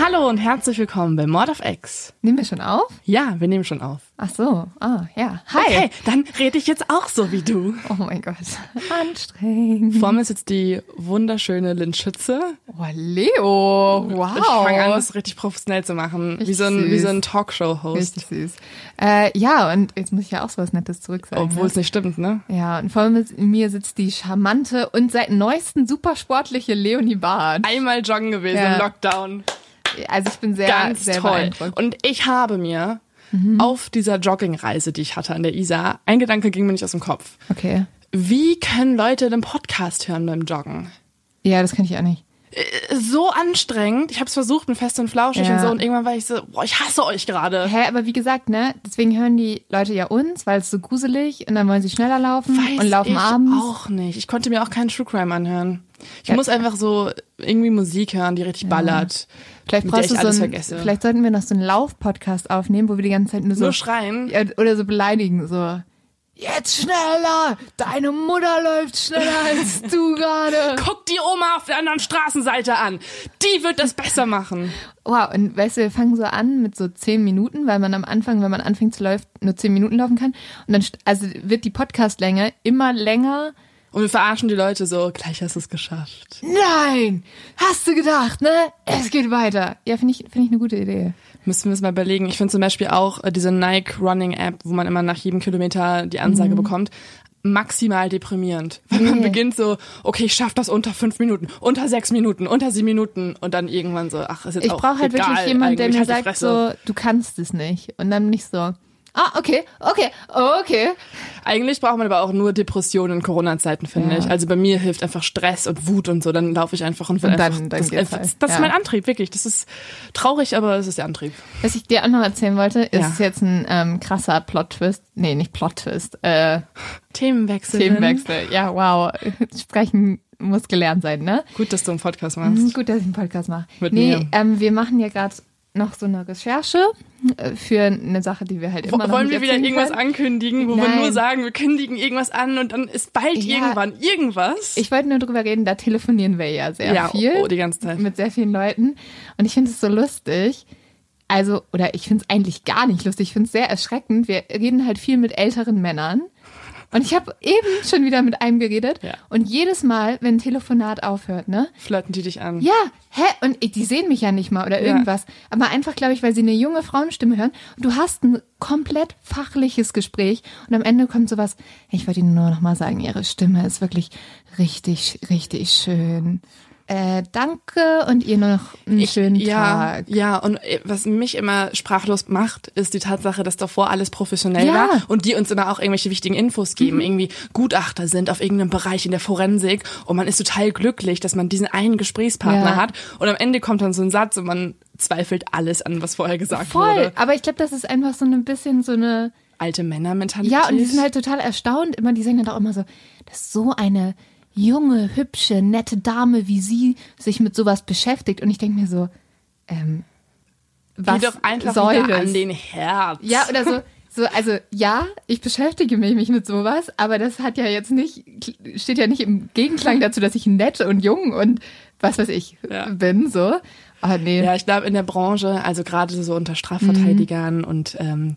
Hallo und herzlich willkommen bei Mord of X. Nehmen wir schon auf? Ja, wir nehmen schon auf. Ach so, ah, ja. Hi. Okay, dann rede ich jetzt auch so wie du. Oh mein Gott, anstrengend. Vor mir sitzt die wunderschöne Lynn Schütze. Oh, Leo, wow. Ich fange an, das richtig professionell zu machen. Wie so ein, wie so ein Talkshow-Host. Richtig süß. Äh, ja, und jetzt muss ich ja auch so was Nettes zurück sagen. Obwohl ne? es nicht stimmt, ne? Ja, und vor mir sitzt die charmante und seit neuestem supersportliche Leonie Barth. Einmal joggen gewesen Ja. im Lockdown. Also ich bin sehr, Ganz sehr toll. beeindruckt. Und ich habe mir auf dieser Joggingreise, die ich hatte an der Isar, ein Gedanke ging mir nicht aus dem Kopf. Okay. Wie können Leute den Podcast hören beim Joggen? Ja, das kann ich auch nicht. So anstrengend. Ich habe es versucht mit Fest und Flauschig Ja. und so und irgendwann war ich so, boah, ich hasse euch gerade. Hä, aber wie gesagt, ne, deswegen hören die Leute ja uns, weil es so gruselig und dann wollen sie schneller laufen Weiß und laufen ich abends. auch nicht. Ich konnte mir auch keinen True Crime anhören. Ich Ja. muss einfach so irgendwie Musik hören, die richtig ballert. Vielleicht mit der brauchst du so ein, vielleicht sollten wir noch so einen Lauf-Podcast aufnehmen, wo wir die ganze Zeit nur so Nur schreien. ja, oder so beleidigen, so jetzt schneller, deine Mutter läuft schneller als du gerade. Guck die Oma auf der anderen Straßenseite an. Die wird das besser machen. Wow, und weißt du, wir fangen so an mit so zehn Minuten, weil man am Anfang, wenn man anfängt zu laufen, nur zehn Minuten laufen kann. Und dann, also wird die Podcastlänge immer länger. Und wir verarschen die Leute so, gleich hast du es geschafft. Nein, hast du gedacht, ne? Es geht weiter. Ja, finde ich, finde ich eine gute Idee. Müssen wir es mal überlegen. Ich finde zum Beispiel auch äh, diese Nike Running App, wo man immer nach jedem Kilometer die Ansage bekommt, maximal deprimierend. Weil man Nee. beginnt so, okay, ich schaff das unter fünf Minuten, unter sechs Minuten, unter sieben Minuten und dann irgendwann so, ach, ist jetzt Ich auch brauche halt egal, wirklich jemanden, der mir halt sagt so, du kannst es nicht. Und dann nicht so, ah, okay, okay, okay. Eigentlich braucht man aber auch nur Depressionen in Corona-Zeiten, finde Ja. ich. Also bei mir hilft einfach Stress und Wut und so. Dann laufe ich einfach und will Und dann- einfach. dann das das, halt. das ist Ja. mein Antrieb, wirklich. Das ist traurig, aber es ist der Antrieb. Was ich dir auch noch erzählen wollte, ist Ja. jetzt ein ähm, krasser Plot-Twist. Nee, nicht Plot-Twist. Äh, Themenwechsel. Themenwechsel. Ja, wow. Sprechen muss gelernt sein, ne? Gut, dass du einen Podcast machst. Gut, dass ich einen Podcast mache. Mit nee, mir. ähm, wir machen ja gerade noch so eine Recherche für eine Sache, die wir halt immer noch Wollen nicht wir wieder irgendwas können. ankündigen, wo wir Nein. nur sagen, wir kündigen irgendwas an und dann ist bald Ja. irgendwann irgendwas? Ich wollte nur drüber reden, da telefonieren wir ja sehr ja, viel. Oh, die ganze Zeit. mit sehr vielen Leuten. Und ich finde es so lustig. Also, oder ich finde es eigentlich gar nicht lustig. Ich finde es sehr erschreckend. Wir reden halt viel mit älteren Männern. Und ich habe eben schon wieder mit einem geredet. Ja. Und jedes Mal, wenn ein Telefonat aufhört, ne? Flirten die dich an? Ja, hä? Und ich- die sehen mich ja nicht mal oder Ja. irgendwas. Aber einfach, glaube ich, weil sie eine junge Frauenstimme hören. Und du hast ein komplett fachliches Gespräch. Und am Ende kommt sowas, ich wollte Ihnen nur noch mal sagen, Ihre Stimme ist wirklich richtig, richtig schön. Äh, danke und ihr noch einen schönen ja, Tag. ja, und äh, was mich immer sprachlos macht, ist die Tatsache, dass davor alles professionell Ja. Mhm. war und die uns immer auch irgendwelche wichtigen Infos geben, irgendwie Gutachter sind auf irgendeinem Bereich in der Forensik und man ist total glücklich, dass man diesen einen Gesprächspartner Ja. hat und am Ende kommt dann so ein Satz und man zweifelt alles an, was vorher gesagt Voll. wurde. Aber ich glaube, das ist einfach so ein bisschen so eine, Alte Männermentalität. Ja, und die sind halt total erstaunt. Immer, die sagen dann auch immer so, dass so eine junge, hübsche, nette Dame wie sie sich mit sowas beschäftigt. Und ich denke mir so, ähm, was Geh doch einfach soll das? an den Herz. Ja, oder so. So, also ja, ich beschäftige mich, mit sowas, aber das hat ja jetzt nicht, steht ja nicht im Gegenklang dazu, dass ich nett und jung und was weiß ich Ja. bin, so. Ah, nee. Ja, ich glaube in der Branche, also gerade so unter Strafverteidigern und ähm,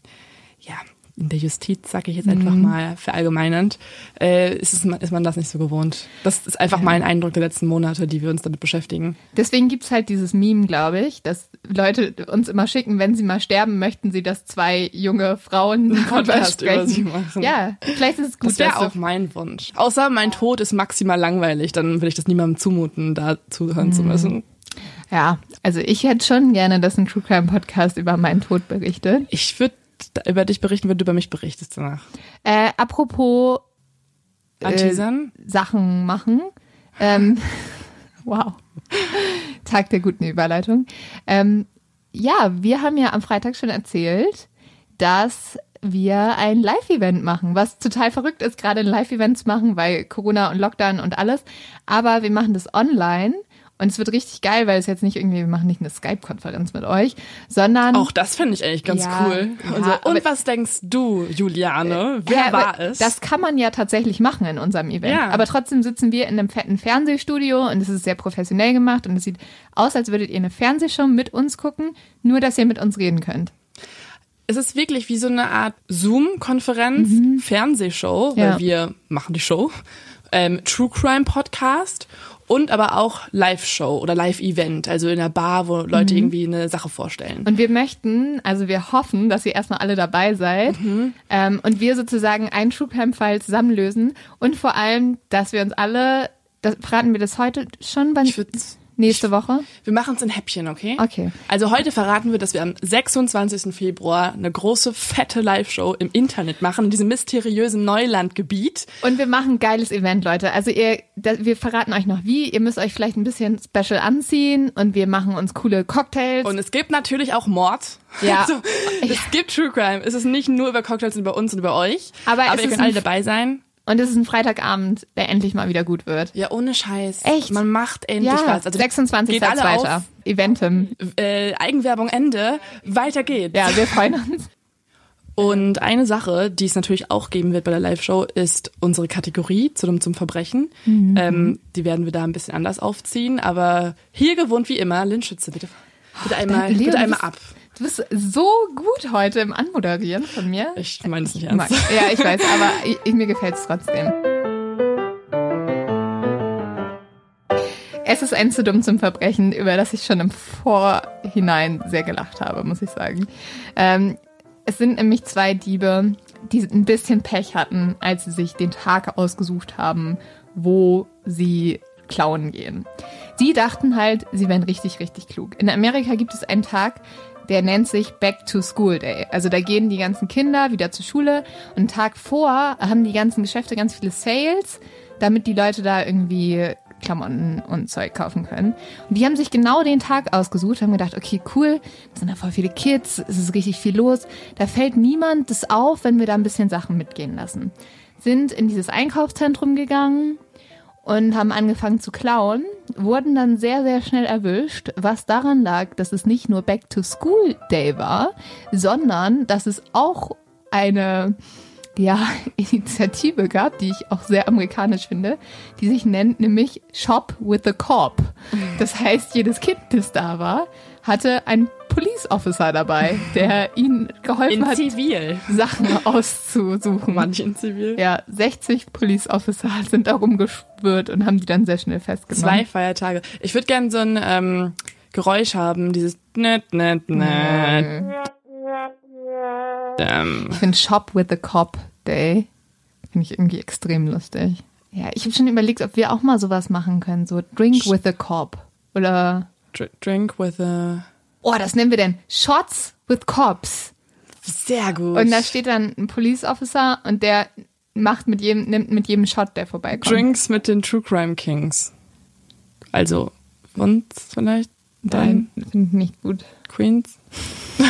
ja, in der Justiz, sage ich jetzt einfach mal verallgemeinernd, äh, ist, es, ist man das nicht so gewohnt. Das ist einfach mein Eindruck der letzten Monate, die wir uns damit beschäftigen. Deswegen gibt's halt dieses Meme, glaube ich, dass Leute uns immer schicken, wenn sie mal sterben, möchten sie, dass zwei junge Frauen Podcast über sie machen. Ja, vielleicht ist es gut, Das wäre auch mein Wunsch. Außer mein Tod ist maximal langweilig, dann will ich das niemandem zumuten, da zuhören zu müssen. Ja, also ich hätte schon gerne, dass ein True Crime Podcast über meinen Tod berichtet. Ich würde über dich berichten, wenn du über mich berichtest danach. Äh, apropos äh? Sachen machen. Ähm, wow. Tag der guten Überleitung. Ähm, ja, wir haben ja am Freitag schon erzählt, dass wir ein Live-Event machen, was total verrückt ist, gerade ein Live-Event zu machen, weil Corona und Lockdown und alles. Aber wir machen das online und es wird richtig geil, weil es jetzt nicht irgendwie, wir machen nicht eine Skype-Konferenz mit euch, sondern Auch das finde ich eigentlich ganz Ja, cool. ja, und, so, aber- und was denkst du, Juliane? Wer Hä, war es? Das kann man ja tatsächlich machen in unserem Event. Ja. Aber trotzdem sitzen wir in einem fetten Fernsehstudio und es ist sehr professionell gemacht und es sieht aus, als würdet ihr eine Fernsehshow mit uns gucken, nur dass ihr mit uns reden könnt. es ist wirklich wie so eine Art Zoom-Konferenz, Fernsehshow, Ja. weil wir machen die Show, ähm, True Crime Podcast und aber auch Live-Show oder Live-Event, also in einer Bar, wo Leute irgendwie eine Sache vorstellen. Und wir möchten, also wir hoffen, dass ihr erstmal alle dabei seid ähm, und wir sozusagen einen True Crime Fall zusammenlösen und vor allem, dass wir uns alle, das, verraten wir das heute schon, wann, Ich nächste Woche? wir machen es in Häppchen, okay? Okay. Also heute verraten wir, dass wir am 26. Februar eine große, fette Live-Show im Internet machen, in diesem mysteriösen Neulandgebiet. Und wir machen ein geiles Event, Leute. Also ihr, wir verraten euch noch wie. Ihr müsst euch vielleicht ein bisschen special anziehen und wir machen uns coole Cocktails. Und es gibt natürlich auch Mord. Ja. Also, es gibt True Crime. Es ist nicht nur über Cocktails und über uns und über euch. Aber aber ihr könnt alle dabei sein. Und es ist ein Freitagabend, der endlich mal wieder gut wird. Ja, ohne Scheiß. Echt? Man macht endlich Ja, was. Also 26. geht alle Zweiter. auf. Eventim. Äh, Eigenwerbung Ende. Weiter geht's. Ja, wir freuen uns. Und eine Sache, die es natürlich auch geben wird bei der Live-Show, ist unsere Kategorie zu zum Verbrechen. Mhm. Ähm, die werden wir da ein bisschen anders aufziehen. Aber hier gewohnt wie immer, Lynn Schütze, bitte, bitte einmal, Leo, bitte einmal ab. Du bist so gut heute im Anmoderieren von mir. Ich meine es nicht ernst. Ja, ich weiß, aber ich, mir gefällt es trotzdem. Es ist ein zu dumm zum Verbrechen, über das ich schon im Vorhinein sehr gelacht habe, muss ich sagen. Ähm, es sind nämlich zwei Diebe, die ein bisschen Pech hatten, als sie sich den Tag ausgesucht haben, wo sie klauen gehen. Sie dachten halt, sie wären richtig, richtig klug. In Amerika gibt es einen Tag, der nennt sich Back to School Day. Also da gehen die ganzen Kinder wieder zur Schule und einen Tag vor haben die ganzen Geschäfte ganz viele Sales, damit die Leute da irgendwie Klamotten und Zeug kaufen können. Und die haben sich genau den Tag ausgesucht, haben gedacht, okay, cool, da sind da voll viele Kids, es ist richtig viel los. Da fällt niemand das auf, wenn wir da ein bisschen Sachen mitgehen lassen. Sind in dieses Einkaufszentrum gegangen, und haben angefangen zu klauen, wurden dann sehr, sehr schnell erwischt, was daran lag, dass es nicht nur Back to School Day war, sondern dass es auch eine ja, Initiative gab, die ich auch sehr amerikanisch finde, die sich nennt nämlich Shop with the Cop. Das heißt, jedes Kind, das da war, hatte einen Police Officer dabei, der ihnen geholfen In hat, Zivil. Sachen auszusuchen. Manche in Zivil. Ja, 60 Police Officer sind da rumgeschwirrt und haben die dann sehr schnell festgenommen. Zwei Feiertage. Ich würde gerne so ein ähm, Geräusch haben, dieses net, net, net. Ähm, Ich finde Shop with the Cop Day finde ich irgendwie extrem lustig. Ja, ich habe schon überlegt, ob wir auch mal sowas machen können, so Drink with the Cop oder dr- drink with a... oh, das nennen wir denn Shots with Cops. Sehr gut. Und da steht dann ein Police Officer und der macht mit jedem nimmt mit jedem Shot, der vorbeikommt. Drinks mit den True Crime Kings. Also, uns vielleicht? Dein Nein, finde ich nicht gut. Queens?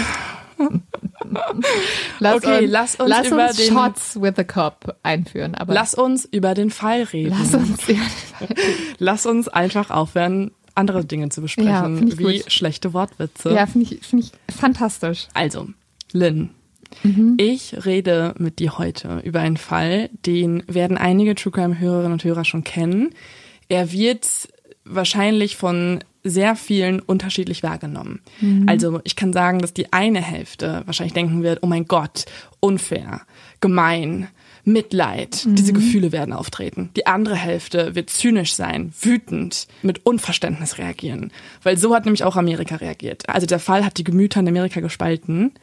Lass Okay, uns, lass uns lass über uns den- Shots with the Cop einführen, aber Lass uns über den Fall reden. lass uns Lass uns einfach aufhören, andere Dinge zu besprechen, Ja, find wie gut. schlechte Wortwitze. Ja, finde ich, finde ich fantastisch. Also, Lynn, Mhm. ich rede mit dir heute über einen Fall, den werden einige True Crime Hörerinnen und Hörer schon kennen. Er wird wahrscheinlich von sehr vielen unterschiedlich wahrgenommen. Also ich kann sagen, dass die eine Hälfte wahrscheinlich denken wird, oh mein Gott, unfair, gemein, Mitleid, diese Gefühle werden auftreten. Die andere Hälfte wird zynisch sein, wütend, mit Unverständnis reagieren. Weil so hat nämlich auch Amerika reagiert. Also der Fall hat die Gemüter in Amerika gespalten.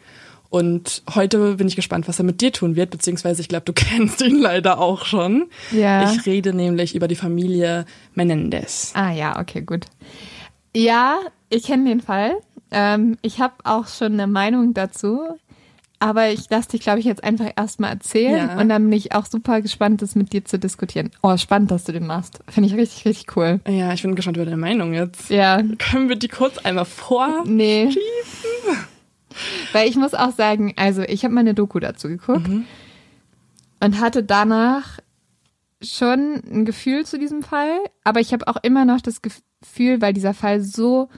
Und heute bin ich gespannt, was er mit dir tun wird, beziehungsweise ich glaube, du kennst ihn leider auch schon. Ja. Ich rede nämlich über die Familie Menendez. Ah ja, okay, gut. Ja, ich kenne den Fall. Ähm, ich habe auch schon eine Meinung dazu. Aber ich lasse dich, glaube ich, jetzt einfach erstmal erzählen. Ja. Und dann bin ich auch super gespannt, das mit dir zu diskutieren. Oh, spannend, dass du den machst. Finde ich richtig, richtig cool. Ja, ich bin gespannt über deine Meinung jetzt. Ja, Können wir die kurz einmal vor? nee. Weil ich muss auch sagen, also ich habe mal eine Doku dazu geguckt und hatte danach schon ein Gefühl zu diesem Fall, aber ich habe auch immer noch das Gefühl, weil dieser Fall so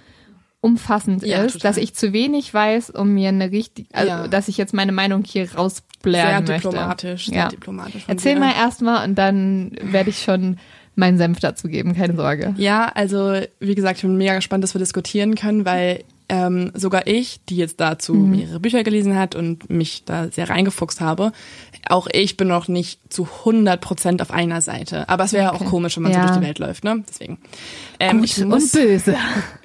umfassend Ja, ist, total. dass ich zu wenig weiß, um mir eine richtig, also Ja. dass ich jetzt meine Meinung hier Sehr rausblären möchte. diplomatisch, sehr Ja. diplomatisch. Erzähl dir. mal erstmal und dann werde ich schon meinen Senf dazu geben, keine Sorge. Ja, also wie gesagt, ich bin mega gespannt, dass wir diskutieren können, weil ähm, sogar ich, die jetzt dazu Mhm. mehrere Bücher gelesen hat und mich da sehr reingefuchst habe, auch ich bin noch nicht zu 100 Prozent auf einer Seite. Aber es wäre ja Okay. auch komisch, wenn man so Ja. durch die Welt läuft, ne? Deswegen. Ähm, ich Gut muss, und böse.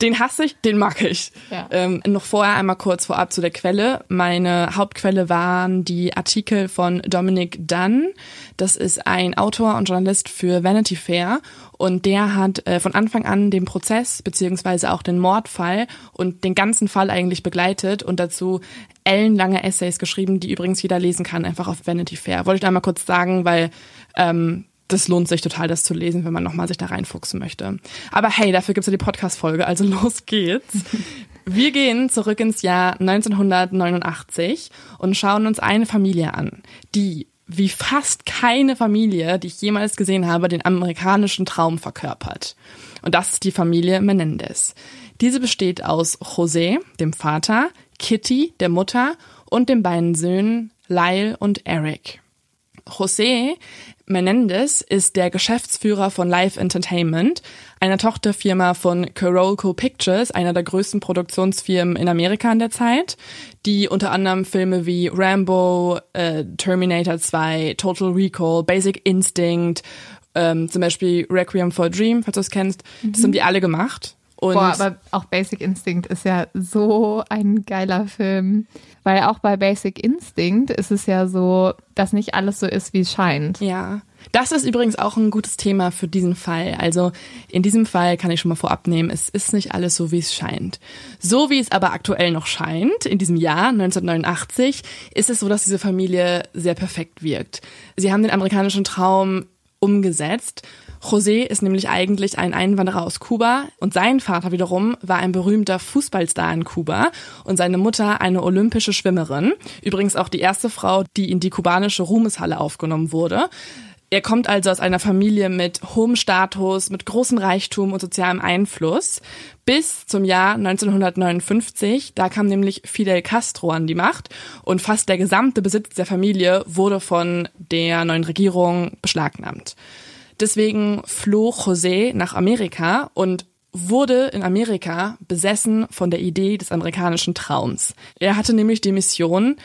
den hasse ich, den mag ich. Ja. Ähm, noch vorher einmal kurz vorab zu der Quelle. Meine Hauptquelle waren die Artikel von Dominic Dunn. Das ist ein Autor und Journalist für Vanity Fair. Und der hat äh, von Anfang an den Prozess beziehungsweise auch den Mordfall und den ganzen Fall eigentlich begleitet und dazu ellenlange Essays geschrieben, die übrigens jeder lesen kann, einfach auf Vanity Fair. Wollte ich einmal kurz sagen, weil ähm, das lohnt sich total, das zu lesen, wenn man nochmal sich da reinfuchsen möchte. Aber hey, dafür gibt's ja die Podcast-Folge, also los geht's. Wir gehen zurück ins Jahr 1989 und schauen uns eine Familie an, die wie fast keine Familie, die ich jemals gesehen habe, den amerikanischen Traum verkörpert. Und das ist die Familie Menendez. Diese besteht aus José, dem Vater, Kitty, der Mutter und den beiden Söhnen Lyle und Eric. José Menendez ist der Geschäftsführer von Live Entertainment, einer Tochterfirma von Carolco Pictures, einer der größten Produktionsfirmen in Amerika in der Zeit, die unter anderem Filme wie Rambo, äh, Terminator 2, Total Recall, Basic Instinct, ähm, zum Beispiel Requiem for a Dream, falls du es kennst, das haben die alle gemacht. Und Boah, aber auch Basic Instinct ist ja so ein geiler Film. Weil auch bei Basic Instinct ist es ja so, dass nicht alles so ist, wie es scheint. Ja, das ist übrigens auch ein gutes Thema für diesen Fall. Also in diesem Fall kann ich schon mal vorab nehmen, es ist nicht alles so, wie es scheint. So wie es aber aktuell noch scheint, in diesem Jahr 1989, ist es so, dass diese Familie sehr perfekt wirkt. Sie haben den amerikanischen Traum umgesetzt. José ist nämlich eigentlich ein Einwanderer aus Kuba und sein Vater wiederum war ein berühmter Fußballstar in Kuba und seine Mutter eine olympische Schwimmerin. Übrigens auch die erste Frau, die in die kubanische Ruhmeshalle aufgenommen wurde. Er kommt also aus einer Familie mit hohem Status, mit großem Reichtum und sozialem Einfluss bis zum Jahr 1959. Da kam nämlich Fidel Castro an die Macht und fast der gesamte Besitz der Familie wurde von der neuen Regierung beschlagnahmt. Deswegen floh José nach Amerika und wurde in Amerika besessen von der Idee des amerikanischen Traums. Er hatte nämlich die Mission,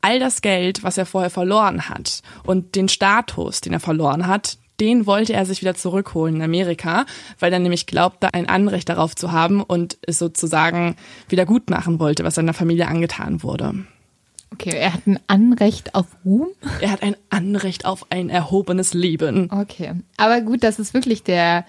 all das Geld, was er vorher verloren hat und den Status, den er verloren hat, den wollte er sich wieder zurückholen in Amerika, weil er nämlich glaubte, ein Anrecht darauf zu haben und es sozusagen wieder gut machen wollte, was seiner Familie angetan wurde. Okay, er hat ein Anrecht auf Ruhm. Er hat ein Anrecht auf ein erhobenes Leben. Okay. Aber gut, das ist wirklich der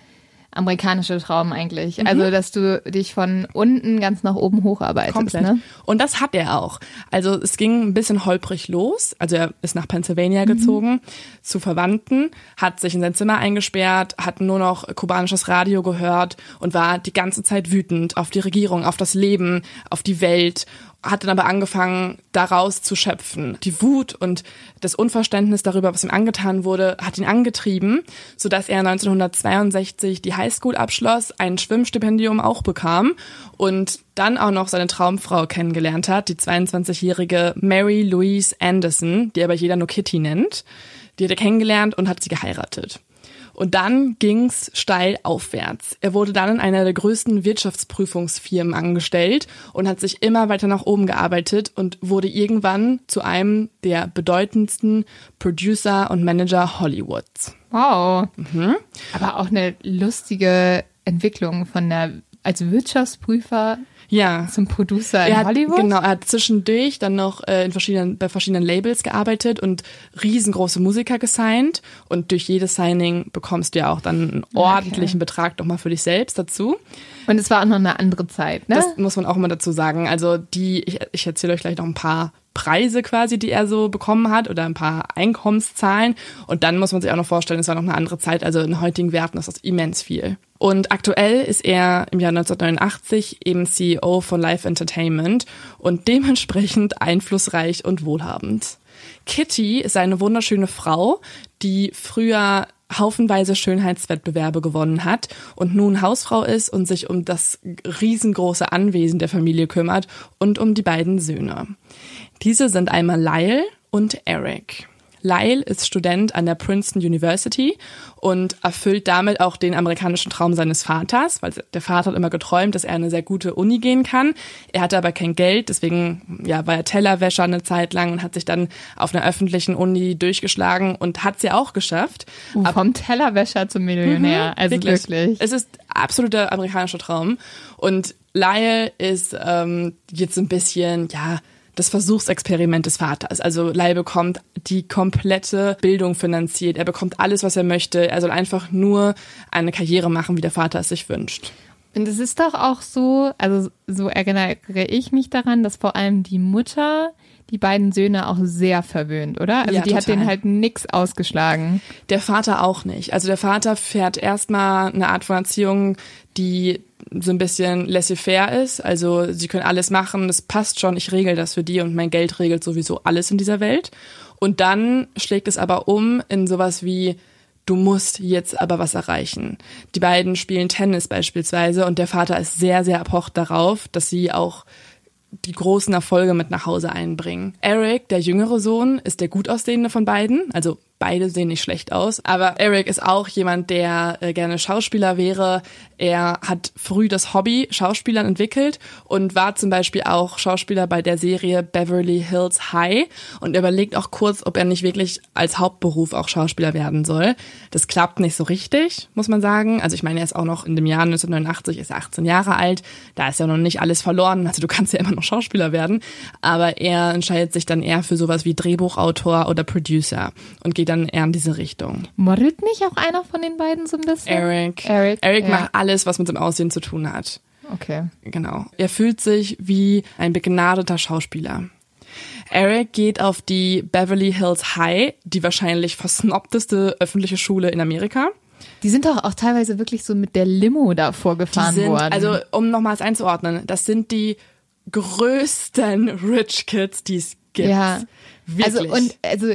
amerikanische Traum eigentlich. Also, dass du dich von unten ganz nach oben hocharbeitest. Komplett. Ne? Und das hat er auch. Also es ging ein bisschen holprig los. Also er ist nach Pennsylvania gezogen zu Verwandten, hat sich in sein Zimmer eingesperrt, hat nur noch kubanisches Radio gehört und war die ganze Zeit wütend auf die Regierung, auf das Leben, auf die Welt hat dann aber angefangen, daraus zu schöpfen. Die Wut und das Unverständnis darüber, was ihm angetan wurde, hat ihn angetrieben, sodass er 1962 die Highschool abschloss, ein Schwimmstipendium auch bekam und dann auch noch seine Traumfrau kennengelernt hat, die 22-jährige Mary Louise Anderson, die aber jeder nur Kitty nennt. Die hat er kennengelernt und hat sie geheiratet. Und dann ging's steil aufwärts. Er wurde dann in einer der größten Wirtschaftsprüfungsfirmen angestellt und hat sich immer weiter nach oben gearbeitet und wurde irgendwann zu einem der bedeutendsten Producer und Manager Hollywoods. Wow. Mhm. Aber auch eine lustige Entwicklung von der als Wirtschaftsprüfer ja. zum Producer in er hat, Hollywood. Genau, er hat zwischendurch dann noch äh, in verschiedenen, bei verschiedenen Labels gearbeitet und riesengroße Musiker gesigned. Und durch jedes Signing bekommst du ja auch dann einen ordentlichen okay. Betrag nochmal für dich selbst dazu. Und es war auch noch eine andere Zeit, ne? Das muss man auch immer dazu sagen. Also die, ich, ich erzähle euch gleich noch ein paar Preise quasi, die er so bekommen hat oder ein paar Einkommenszahlen. Und dann muss man sich auch noch vorstellen, es war noch eine andere Zeit. Also in heutigen Werten ist das immens viel. Und aktuell ist er im Jahr 1989 eben CEO von Live Entertainment und dementsprechend einflussreich und wohlhabend. Kitty ist eine wunderschöne Frau, die früher haufenweise Schönheitswettbewerbe gewonnen hat und nun Hausfrau ist und sich um das riesengroße Anwesen der Familie kümmert und um die beiden Söhne. Diese sind einmal Lyle und Eric. Lyle ist Student an der Princeton University und erfüllt damit auch den amerikanischen Traum seines Vaters, weil der Vater hat immer geträumt, dass er eine sehr gute Uni gehen kann. Er hatte aber kein Geld, deswegen ja, war er Tellerwäscher eine Zeit lang und hat sich dann auf einer öffentlichen Uni durchgeschlagen und hat sie auch geschafft. Uh, vom Tellerwäscher zum Millionär, mhm, also wirklich. wirklich. Es ist absoluter amerikanischer Traum und Lyle ist ähm, jetzt ein bisschen, ja, das Versuchsexperiment des Vaters. Also Lai bekommt die komplette Bildung finanziert. Er bekommt alles, was er möchte. Er soll einfach nur eine Karriere machen, wie der Vater es sich wünscht. Und es ist doch auch so, also so erinnere ich mich daran, dass vor allem die Mutter die beiden Söhne auch sehr verwöhnt, oder? Also ja, die total. hat denen halt nix ausgeschlagen. Der Vater auch nicht. Also der Vater fährt erstmal eine Art von Erziehung, die so ein bisschen laissez-faire ist. Also sie können alles machen, das passt schon, ich regel das für die und mein Geld regelt sowieso alles in dieser Welt. Und dann schlägt es aber um in sowas wie, du musst jetzt aber was erreichen. Die beiden spielen Tennis beispielsweise und der Vater ist sehr, sehr erpocht darauf, dass sie auch die großen Erfolge mit nach Hause einbringen. Eric, der jüngere Sohn, ist der gut aussehende von beiden, also Beide sehen nicht schlecht aus. Aber Eric ist auch jemand, der äh, gerne Schauspieler wäre. Er hat früh das Hobby Schauspielern entwickelt und war zum Beispiel auch Schauspieler bei der Serie Beverly Hills High und überlegt auch kurz, ob er nicht wirklich als Hauptberuf auch Schauspieler werden soll. Das klappt nicht so richtig, muss man sagen. Also ich meine, er ist auch noch in dem Jahr 1989, ist er 18 Jahre alt. Da ist ja noch nicht alles verloren. Also du kannst ja immer noch Schauspieler werden. Aber er entscheidet sich dann eher für sowas wie Drehbuchautor oder Producer und geht dann eher in diese Richtung. Modelt nicht auch einer von den beiden so ein bisschen? Eric. Eric, Eric ja. macht alles, was mit seinem Aussehen zu tun hat. Okay. Genau. Er fühlt sich wie ein begnadeter Schauspieler. Eric geht auf die Beverly Hills High, die wahrscheinlich versnobteste öffentliche Schule in Amerika. Die sind doch auch teilweise wirklich so mit der Limo da vorgefahren sind, worden. Also, um nochmals einzuordnen, das sind die größten Rich Kids, die es gibt. Ja. Wirklich. Also, und, also,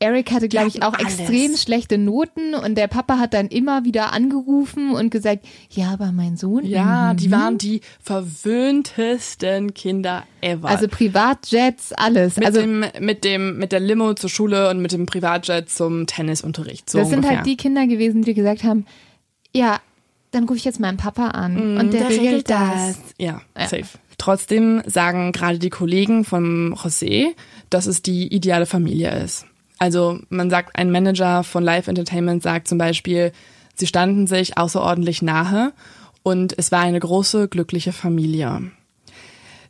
Eric hatte, glaube ich, auch alles. extrem schlechte Noten und der Papa hat dann immer wieder angerufen und gesagt, ja, aber mein Sohn. Ja, die waren die verwöhntesten Kinder ever. Also Privatjets, alles. Mit also dem, mit dem, mit der Limo zur Schule und mit dem Privatjet zum Tennisunterricht. So das ungefähr. sind halt die Kinder gewesen, die gesagt haben, ja, dann rufe ich jetzt meinen Papa an mm, und der, der regelt, regelt das. das. Ja, ja, safe. Trotzdem sagen gerade die Kollegen von José, dass es die ideale Familie ist. Also man sagt, ein Manager von Live Entertainment sagt zum Beispiel, sie standen sich außerordentlich nahe und es war eine große, glückliche Familie.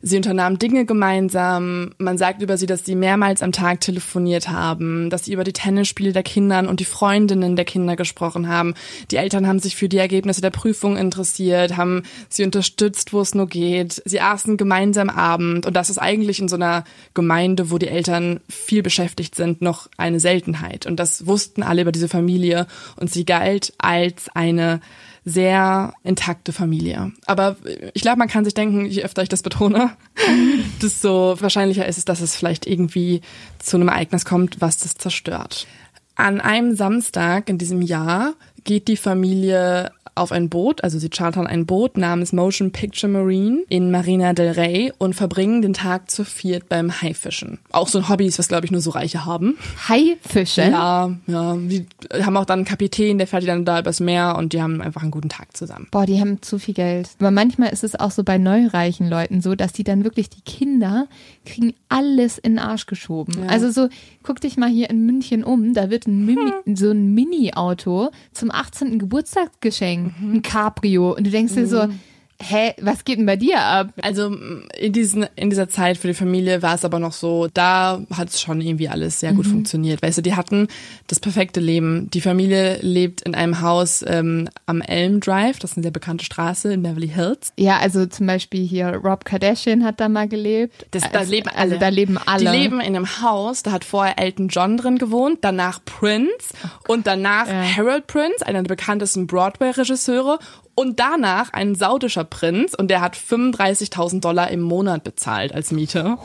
Sie unternahmen Dinge gemeinsam. Man sagt über sie, dass sie mehrmals am Tag telefoniert haben, dass sie über die Tennisspiele der Kinder und die Freundinnen der Kinder gesprochen haben. Die Eltern haben sich für die Ergebnisse der Prüfung interessiert, haben sie unterstützt, wo es nur geht. Sie aßen gemeinsam Abend und das ist eigentlich in so einer Gemeinde, wo die Eltern viel beschäftigt sind, noch eine Seltenheit. Und das wussten alle über diese Familie und sie galt als eine sehr intakte Familie. Aber ich glaube, man kann sich denken, je öfter ich das betone, desto wahrscheinlicher ist es, dass es vielleicht irgendwie zu einem Ereignis kommt, was das zerstört. An einem Samstag in diesem Jahr geht die Familie auf ein Boot, also sie chartern ein Boot namens Motion Picture Marine in Marina del Rey und verbringen den Tag zu viert beim Haifischen. Auch so ein Hobby ist, was glaube ich nur so Reiche haben. Haifischen? Ja, ja. Die haben auch dann einen Kapitän, der fährt die dann da übers Meer und die haben einfach einen guten Tag zusammen. Boah, die haben zu viel Geld. Aber manchmal ist es auch so bei neureichen Leuten so, dass die dann wirklich die Kinder kriegen alles in den Arsch geschoben. Ja. Also so, guck dich mal hier in München um, da wird ein Mini, hm. so ein Mini-Auto zum 18. Geburtstag geschenkt, mhm. ein Cabrio. Und du denkst dir so, mhm hä, was geht denn bei dir ab? Also in, diesen, in dieser Zeit für die Familie war es aber noch so, da hat es schon irgendwie alles sehr gut mhm. funktioniert. Weißt du, die hatten das perfekte Leben. Die Familie lebt in einem Haus ähm, am Elm Drive, das ist eine sehr bekannte Straße in Beverly Hills. Ja, also zum Beispiel hier Rob Kardashian hat da mal gelebt. Das, da also, leben alle. Also da leben alle. Die leben in einem Haus, da hat vorher Elton John drin gewohnt, danach Prince oh und danach ja. Harold Prince, einer der bekanntesten Broadway-Regisseure und danach ein saudischer Prinz und der hat 35.000 Dollar im Monat bezahlt als Miete.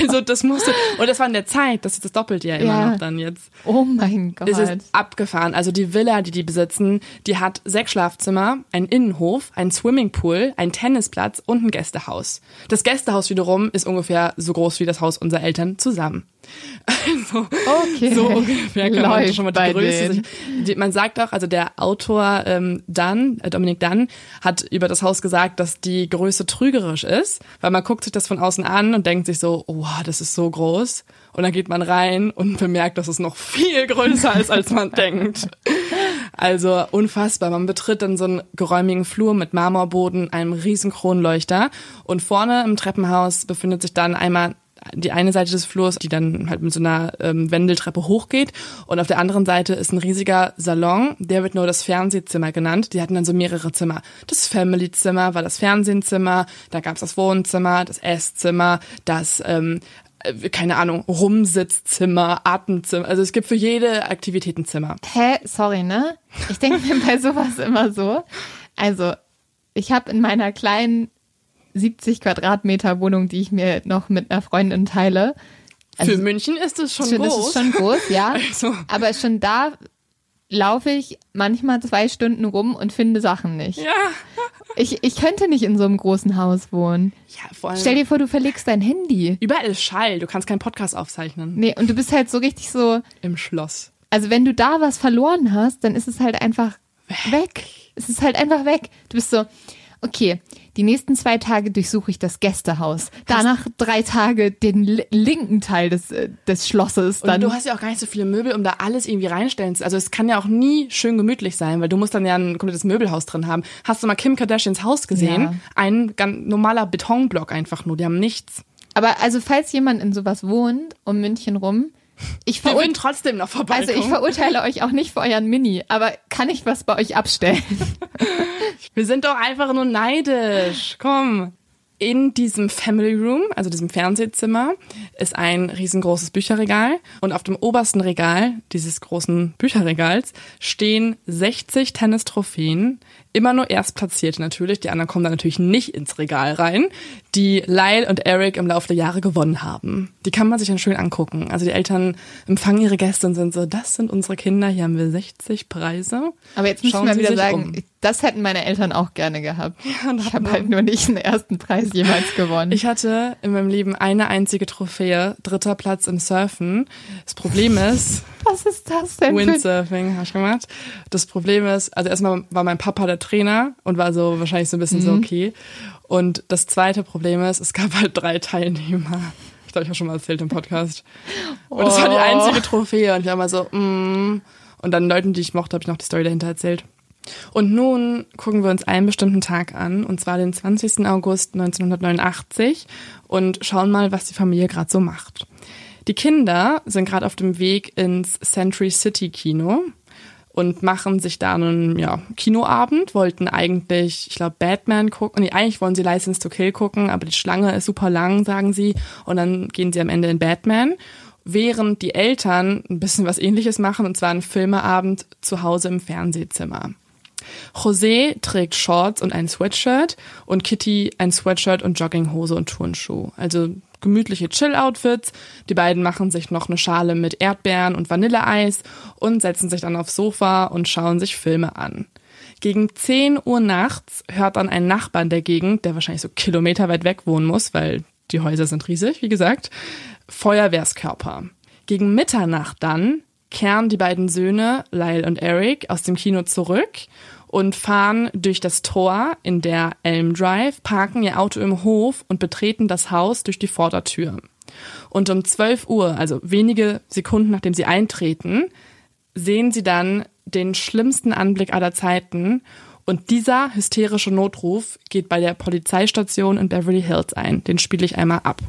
Also das musste, und das war in der Zeit, das ist das doppelt ja immer ja. noch dann jetzt. Oh mein Gott. Es ist abgefahren. Also die Villa, die die besitzen, die hat sechs Schlafzimmer, einen Innenhof, einen Swimmingpool, einen Tennisplatz und ein Gästehaus. Das Gästehaus wiederum ist ungefähr so groß wie das Haus unserer Eltern zusammen. Also, okay. So ungefähr kann man schon mal die Größe die, Man sagt auch, also der Autor ähm, Dunn, äh, Dominik Dunn, hat über das Haus gesagt, dass die Größe trügerisch ist, weil man guckt sich das von außen an und denkt sich so, oh, das ist so groß. Und dann geht man rein und bemerkt, dass es noch viel größer ist, als man denkt. Also unfassbar. Man betritt dann so einen geräumigen Flur mit Marmorboden, einem riesen Kronleuchter und vorne im Treppenhaus befindet sich dann einmal die eine Seite des Flurs, die dann halt mit so einer ähm, Wendeltreppe hochgeht. Und auf der anderen Seite ist ein riesiger Salon, der wird nur das Fernsehzimmer genannt. Die hatten dann so mehrere Zimmer. Das Family-Zimmer war das Fernsehzimmer, da gab's das Wohnzimmer, das Esszimmer, das ähm, äh, keine Ahnung, Rumsitzzimmer, Atemzimmer. Also es gibt für jede Aktivität ein Zimmer. Hä? Sorry, ne? Ich denke mir bei sowas immer so. Also, ich habe in meiner kleinen 70 Quadratmeter Wohnung, die ich mir noch mit einer Freundin teile. Also, Für München ist es schon, schon groß. Das ist schon groß, ja. Also. Aber schon da laufe ich manchmal zwei Stunden rum und finde Sachen nicht. Ja. Ich, ich könnte nicht in so einem großen Haus wohnen. Ja, vor allem. Stell dir vor, du verlegst dein Handy. Überall ist Schall, du kannst keinen Podcast aufzeichnen. Nee, und du bist halt so richtig so. Im Schloss. Also wenn du da was verloren hast, dann ist es halt einfach weg. weg. Es ist halt einfach weg. Du bist so, okay, die nächsten zwei Tage durchsuche ich das Gästehaus. Danach drei Tage den linken Teil des, äh, des Schlosses. Dann. Und du hast ja auch gar nicht so viele Möbel, um da alles irgendwie reinstellen zu. Also es kann ja auch nie schön gemütlich sein, weil du musst dann ja ein komplettes Möbelhaus drin haben. Hast du mal Kim Kardashians Haus gesehen? Ja. Ein ganz normaler Betonblock einfach nur. Die haben nichts. Aber also falls jemand in sowas wohnt, um München rum, ich Wir würden trotzdem noch vorbei. Also ich verurteile euch auch nicht für euren Mini, aber kann ich was bei euch abstellen? Wir sind doch einfach nur neidisch. Komm. In diesem Family Room, also diesem Fernsehzimmer, ist ein riesengroßes Bücherregal und auf dem obersten Regal dieses großen Bücherregals stehen 60 Tennistrophäen, immer nur Erstplatzierte natürlich, die anderen kommen da natürlich nicht ins Regal rein, die Lyle und Eric im Laufe der Jahre gewonnen haben. Die kann man sich dann schön angucken. Also die Eltern empfangen ihre Gäste und sind so, das sind unsere Kinder, hier haben wir 60 Preise. Aber jetzt müssen wir wieder sagen, um. das hätten meine Eltern auch gerne gehabt. Ja, ich habe halt nur nicht den ersten Preis jemals gewonnen. Ich hatte in meinem Leben eine einzige Trophäe, dritter Platz im Surfen. Das Problem ist... Was ist das denn? Windsurfing habe ich gemacht. Das Problem ist, also erstmal war mein Papa der Trainer und war so wahrscheinlich so ein bisschen mhm. so okay. Und das zweite Problem ist, es gab halt drei Teilnehmer. Ich glaube, ich habe schon mal erzählt im Podcast. Und das war die oh. einzige Trophäe. Und ich war mal so, mm. Und dann Leuten, die ich mochte, habe ich noch die Story dahinter erzählt. Und nun gucken wir uns einen bestimmten Tag an, und zwar den 20. August 1989, und schauen mal, was die Familie gerade so macht. Die Kinder sind gerade auf dem Weg ins Century City Kino und machen sich da einen ja, Kinoabend, wollten eigentlich, ich glaube, Batman gucken. Nee, eigentlich wollen sie License to Kill gucken, aber die Schlange ist super lang, sagen sie. Und dann gehen sie am Ende in Batman. Während die Eltern ein bisschen was ähnliches machen, und zwar einen Filmeabend zu Hause im Fernsehzimmer. José trägt Shorts und ein Sweatshirt und Kitty ein Sweatshirt und Jogginghose und Turnschuh. Also gemütliche Chill-Outfits. Die beiden machen sich noch eine Schale mit Erdbeeren und Vanilleeis und setzen sich dann aufs Sofa und schauen sich Filme an. Gegen 10 Uhr nachts hört dann ein Nachbar in der Gegend, der wahrscheinlich so Kilometer weit weg wohnen muss, weil die Häuser sind riesig, wie gesagt, Feuerwehrskörper. Gegen Mitternacht dann kehren die beiden Söhne, Lyle und Eric, aus dem Kino zurück und fahren durch das Tor in der Elm Drive, parken ihr Auto im Hof und betreten das Haus durch die Vordertür. Und um 12 Uhr, also wenige Sekunden nachdem sie eintreten, sehen sie dann den schlimmsten Anblick aller Zeiten. Und dieser hysterische Notruf geht bei der Polizeistation in Beverly Hills ein. Den spiele ich einmal ab.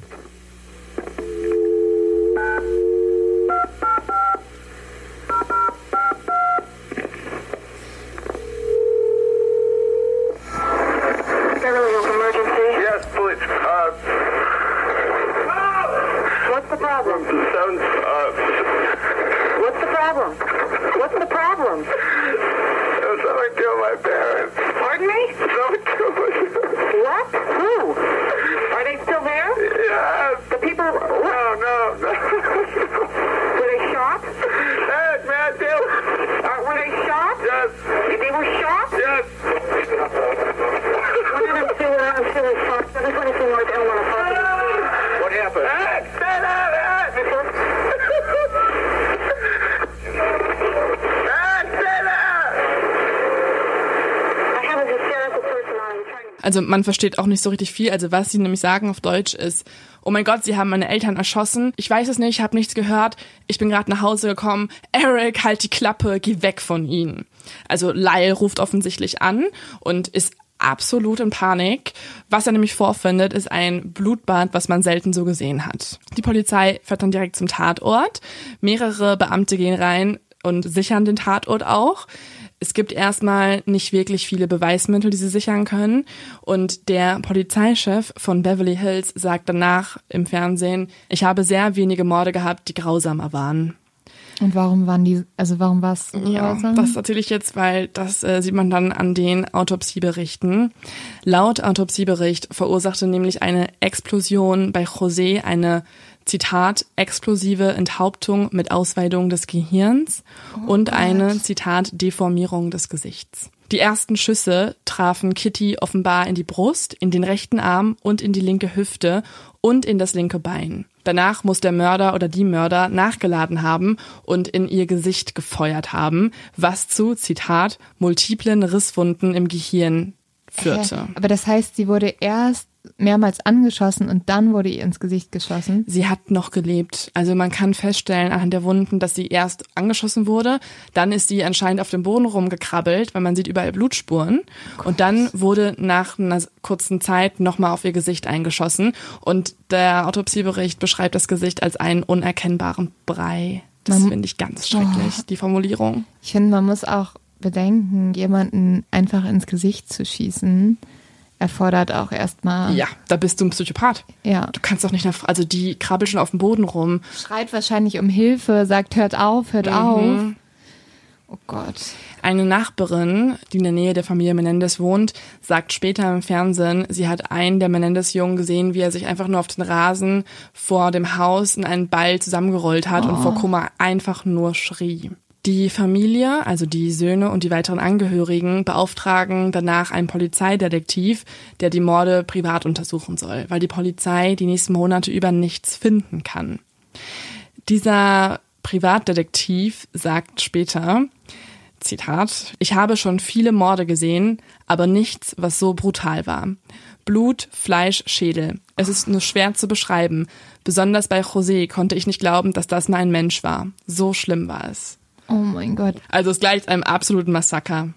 Beverly Hills emergency. Yes, please. Uh, What's the problem? sounds, uh, What's the problem? What's the problem? someone killed my parents. Pardon me? Someone killed my What? Who? Are they still there? Yes. The people. No, What? no, no. Were they shot? Hey, Matthew. Uh, were they shot? Yes, They were shot? yes. Also man versteht auch nicht so richtig viel. Also was sie nämlich sagen auf Deutsch ist, oh mein Gott, sie haben meine Eltern erschossen. Ich weiß es nicht, ich habe nichts gehört. Ich bin gerade nach Hause gekommen. Eric, halt die Klappe, geh weg von ihnen. Also Lyle ruft offensichtlich an und ist absolut in Panik. Was er nämlich vorfindet, ist ein Blutbad, was man selten so gesehen hat. Die Polizei fährt dann direkt zum Tatort. Mehrere Beamte gehen rein und sichern den Tatort auch. Es gibt erstmal nicht wirklich viele Beweismittel, die sie sichern können. Und der Polizeichef von Beverly Hills sagt danach im Fernsehen, ich habe sehr wenige Morde gehabt, die grausamer waren. Und warum waren die, also warum war es Ja, grausam? das erzähle ich jetzt, weil das äh, sieht man dann an den Autopsieberichten. Laut Autopsiebericht verursachte nämlich eine Explosion bei José eine Zitat explosive Enthauptung mit Ausweidung des Gehirns und eine Zitat Deformierung des Gesichts. Die ersten Schüsse trafen Kitty offenbar in die Brust, in den rechten Arm und in die linke Hüfte und in das linke Bein. Danach muss der Mörder oder die Mörder nachgeladen haben und in ihr Gesicht gefeuert haben, was zu, Zitat, multiplen Risswunden im Gehirn führte. Aber das heißt, sie wurde erst mehrmals angeschossen und dann wurde ihr ins Gesicht geschossen. Sie hat noch gelebt. Also man kann feststellen anhand der Wunden, dass sie erst angeschossen wurde, dann ist sie anscheinend auf dem Boden rumgekrabbelt, weil man sieht überall Blutspuren. Und dann wurde nach einer kurzen Zeit nochmal auf ihr Gesicht eingeschossen. Und der Autopsiebericht beschreibt das Gesicht als einen unerkennbaren Brei. Das finde ich ganz schrecklich, die Formulierung. Ich finde, man muss auch bedenken, jemanden einfach ins Gesicht zu schießen, erfordert auch erstmal. Ja, da bist du ein Psychopath. Ja. Du kannst doch nicht nach, also die krabbelt schon auf dem Boden rum. Schreit wahrscheinlich um Hilfe, sagt, hört auf, hört auf. Oh Gott. Eine Nachbarin, die in der Nähe der Familie Menendez wohnt, sagt später im Fernsehen, sie hat einen der Menendez-Jungen gesehen, wie er sich einfach nur auf den Rasen vor dem Haus in einen Ball zusammengerollt hat und vor Kummer einfach nur schrie. Die Familie, also die Söhne und die weiteren Angehörigen, beauftragen danach einen Polizeidetektiv, der die Morde privat untersuchen soll, weil die Polizei die nächsten Monate über nichts finden kann. Dieser Privatdetektiv sagt später, Zitat, ich habe schon viele Morde gesehen, aber nichts, was so brutal war. Blut, Fleisch, Schädel. Es ist nur schwer zu beschreiben. Besonders bei José konnte ich nicht glauben, dass das mal ein Mensch war. So schlimm war es. Oh mein Gott. Also es gleicht einem absoluten Massaker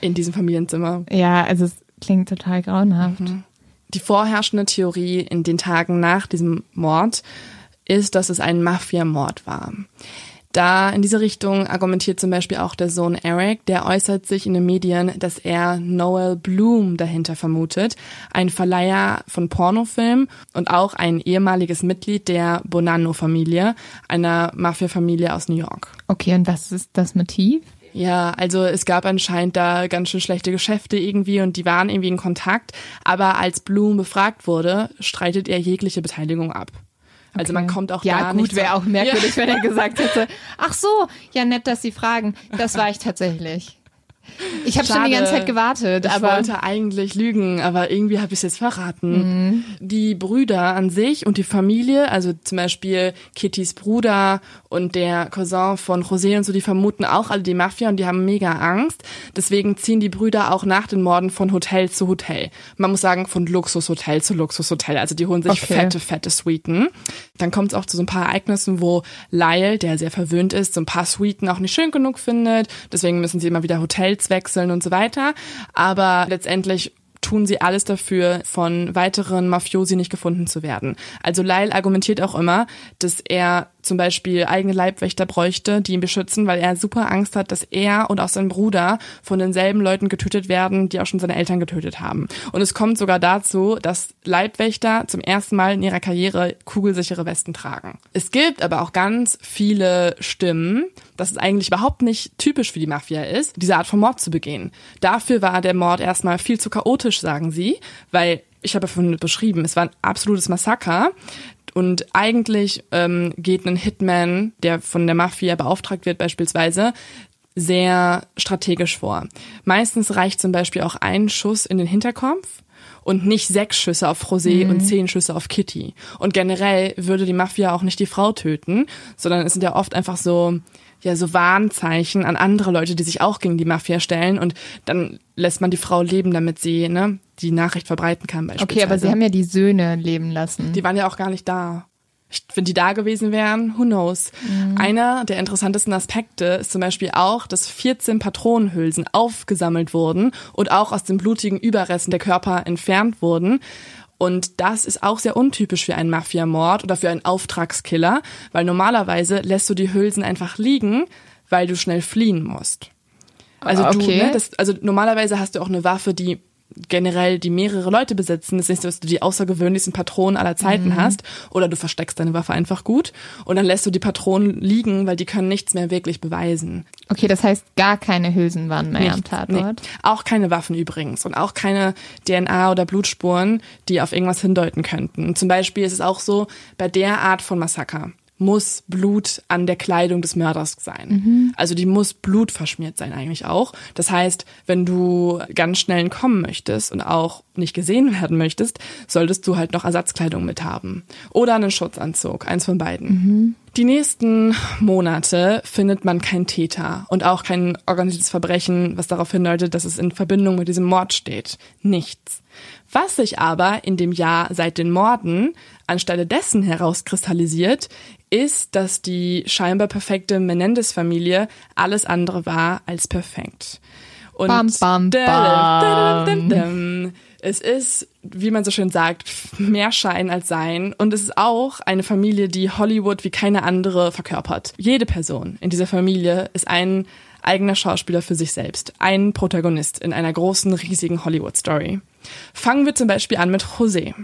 in diesem Familienzimmer. Ja, also es klingt total grauenhaft. Die vorherrschende Theorie in den Tagen nach diesem Mord ist, dass es ein Mafiamord war. Da in diese Richtung argumentiert zum Beispiel auch der Sohn Eric, der äußert sich in den Medien, dass er Noel Bloom dahinter vermutet, ein Verleiher von Pornofilmen und auch ein ehemaliges Mitglied der Bonanno-Familie, einer Mafia-Familie aus New York. Okay, und was ist das Motiv? Ja, also es gab anscheinend da ganz schön schlechte Geschäfte irgendwie und die waren irgendwie in Kontakt. Aber als Bloom befragt wurde, streitet er jegliche Beteiligung ab. Also man Okay. kommt auch Ja, gar gut, nicht. wäre auch merkwürdig, Ja. wenn er gesagt hätte, ach so, ja nett, dass Sie fragen. Das war ich tatsächlich. Ich habe schon die ganze Zeit gewartet, ich aber wollte eigentlich lügen, aber irgendwie habe ich es jetzt verraten. Die Brüder an sich und die Familie, also zum Beispiel Kittys Bruder und der Cousin von José und so, die vermuten auch alle die Mafia und die haben mega Angst. Deswegen ziehen die Brüder auch nach den Morden von Hotel zu Hotel. Man muss sagen, von Luxushotel zu Luxushotel. Also die holen sich Okay. fette, fette Suiten. Dann kommt es auch zu so ein paar Ereignissen, wo Lyle, der sehr verwöhnt ist, so ein paar Suiten auch nicht schön genug findet. Deswegen müssen sie immer wieder Hotels wechseln und so weiter. Aber letztendlich tun sie alles dafür, von weiteren Mafiosi nicht gefunden zu werden. Also Lyle argumentiert auch immer, dass er zum Beispiel eigene Leibwächter bräuchte, die ihn beschützen, weil er super Angst hat, dass er und auch sein Bruder von denselben Leuten getötet werden, die auch schon seine Eltern getötet haben. Und es kommt sogar dazu, dass Leibwächter zum ersten Mal in ihrer Karriere kugelsichere Westen tragen. Es gibt aber auch ganz viele Stimmen, dass es eigentlich überhaupt nicht typisch für die Mafia ist, diese Art von Mord zu begehen. Dafür war der Mord erstmal viel zu chaotisch, sagen sie, weil ich habe ja vorhin beschrieben, es war ein absolutes Massaker. Und eigentlich ähm, geht ein Hitman, der von der Mafia beauftragt wird beispielsweise, sehr strategisch vor. Meistens reicht zum Beispiel auch ein Schuss in den Hinterkopf und nicht sechs Schüsse auf José und zehn Schüsse auf Kitty. Und generell würde die Mafia auch nicht die Frau töten, sondern es sind ja oft einfach so, ja, so Warnzeichen an andere Leute, die sich auch gegen die Mafia stellen und dann lässt man die Frau leben, damit sie, ne, die Nachricht verbreiten kann beispielsweise. okay, aber sie haben ja die Söhne leben lassen. Die waren ja auch gar nicht da. Ich, wenn die da gewesen wären, who knows. Einer der interessantesten Aspekte ist zum Beispiel auch, dass 14 Patronenhülsen aufgesammelt wurden und auch aus den blutigen Überresten der Körper entfernt wurden. Und das ist auch sehr untypisch für einen Mafiamord oder für einen Auftragskiller, weil normalerweise lässt du die Hülsen einfach liegen, weil du schnell fliehen musst. Also Ah, du, okay. ne, das, also normalerweise hast du auch eine Waffe, die generell die mehrere Leute besitzen. Das ist nicht so, dass du die außergewöhnlichsten Patronen aller Zeiten hast oder du versteckst deine Waffe einfach gut und dann lässt du die Patronen liegen, weil die können nichts mehr wirklich beweisen. Okay, das heißt, gar keine Hülsen waren mehr am Nichts, Tatort. nee. Auch keine Waffen übrigens und auch keine DNA oder Blutspuren, die auf irgendwas hindeuten könnten. Zum Beispiel ist es auch so, bei der Art von Massaker muss Blut an der Kleidung des Mörders sein. Also die muss Blut verschmiert sein eigentlich auch. Das heißt, wenn du ganz schnell entkommen möchtest und auch nicht gesehen werden möchtest, solltest du halt noch Ersatzkleidung mit haben. Oder einen Schutzanzug, eins von beiden. Die nächsten Monate findet man keinen Täter und auch kein organisiertes Verbrechen, was darauf hindeutet, dass es in Verbindung mit diesem Mord steht. Nichts. Was sich aber in dem Jahr seit den Morden anstelle dessen herauskristallisiert, ist, dass die scheinbar perfekte Menendez-Familie alles andere war als perfekt. Und Bam, bam, bam. Es ist, wie man so schön sagt, mehr Schein als Sein. Und es ist auch eine Familie, die Hollywood wie keine andere verkörpert. Jede Person in dieser Familie ist ein eigener Schauspieler für sich selbst. Ein Protagonist in einer großen, riesigen Hollywood-Story. Fangen wir zum Beispiel an mit José.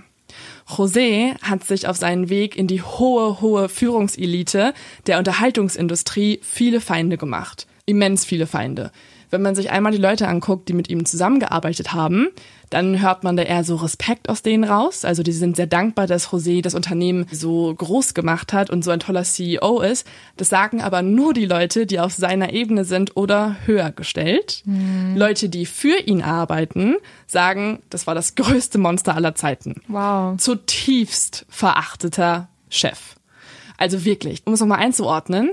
José hat sich auf seinen Weg in die hohe, hohe Führungselite der Unterhaltungsindustrie viele Feinde gemacht. Immens viele Feinde. Wenn man sich einmal die Leute anguckt, die mit ihm zusammengearbeitet haben, dann hört man da eher so Respekt aus denen raus. Also die sind sehr dankbar, dass José das Unternehmen so groß gemacht hat und so ein toller CEO ist. Das sagen aber nur die Leute, die auf seiner Ebene sind oder höher gestellt. Leute, die für ihn arbeiten, sagen, das war das größte Monster aller Zeiten Wow. zutiefst verachteter Chef. Also wirklich, um es nochmal einzuordnen,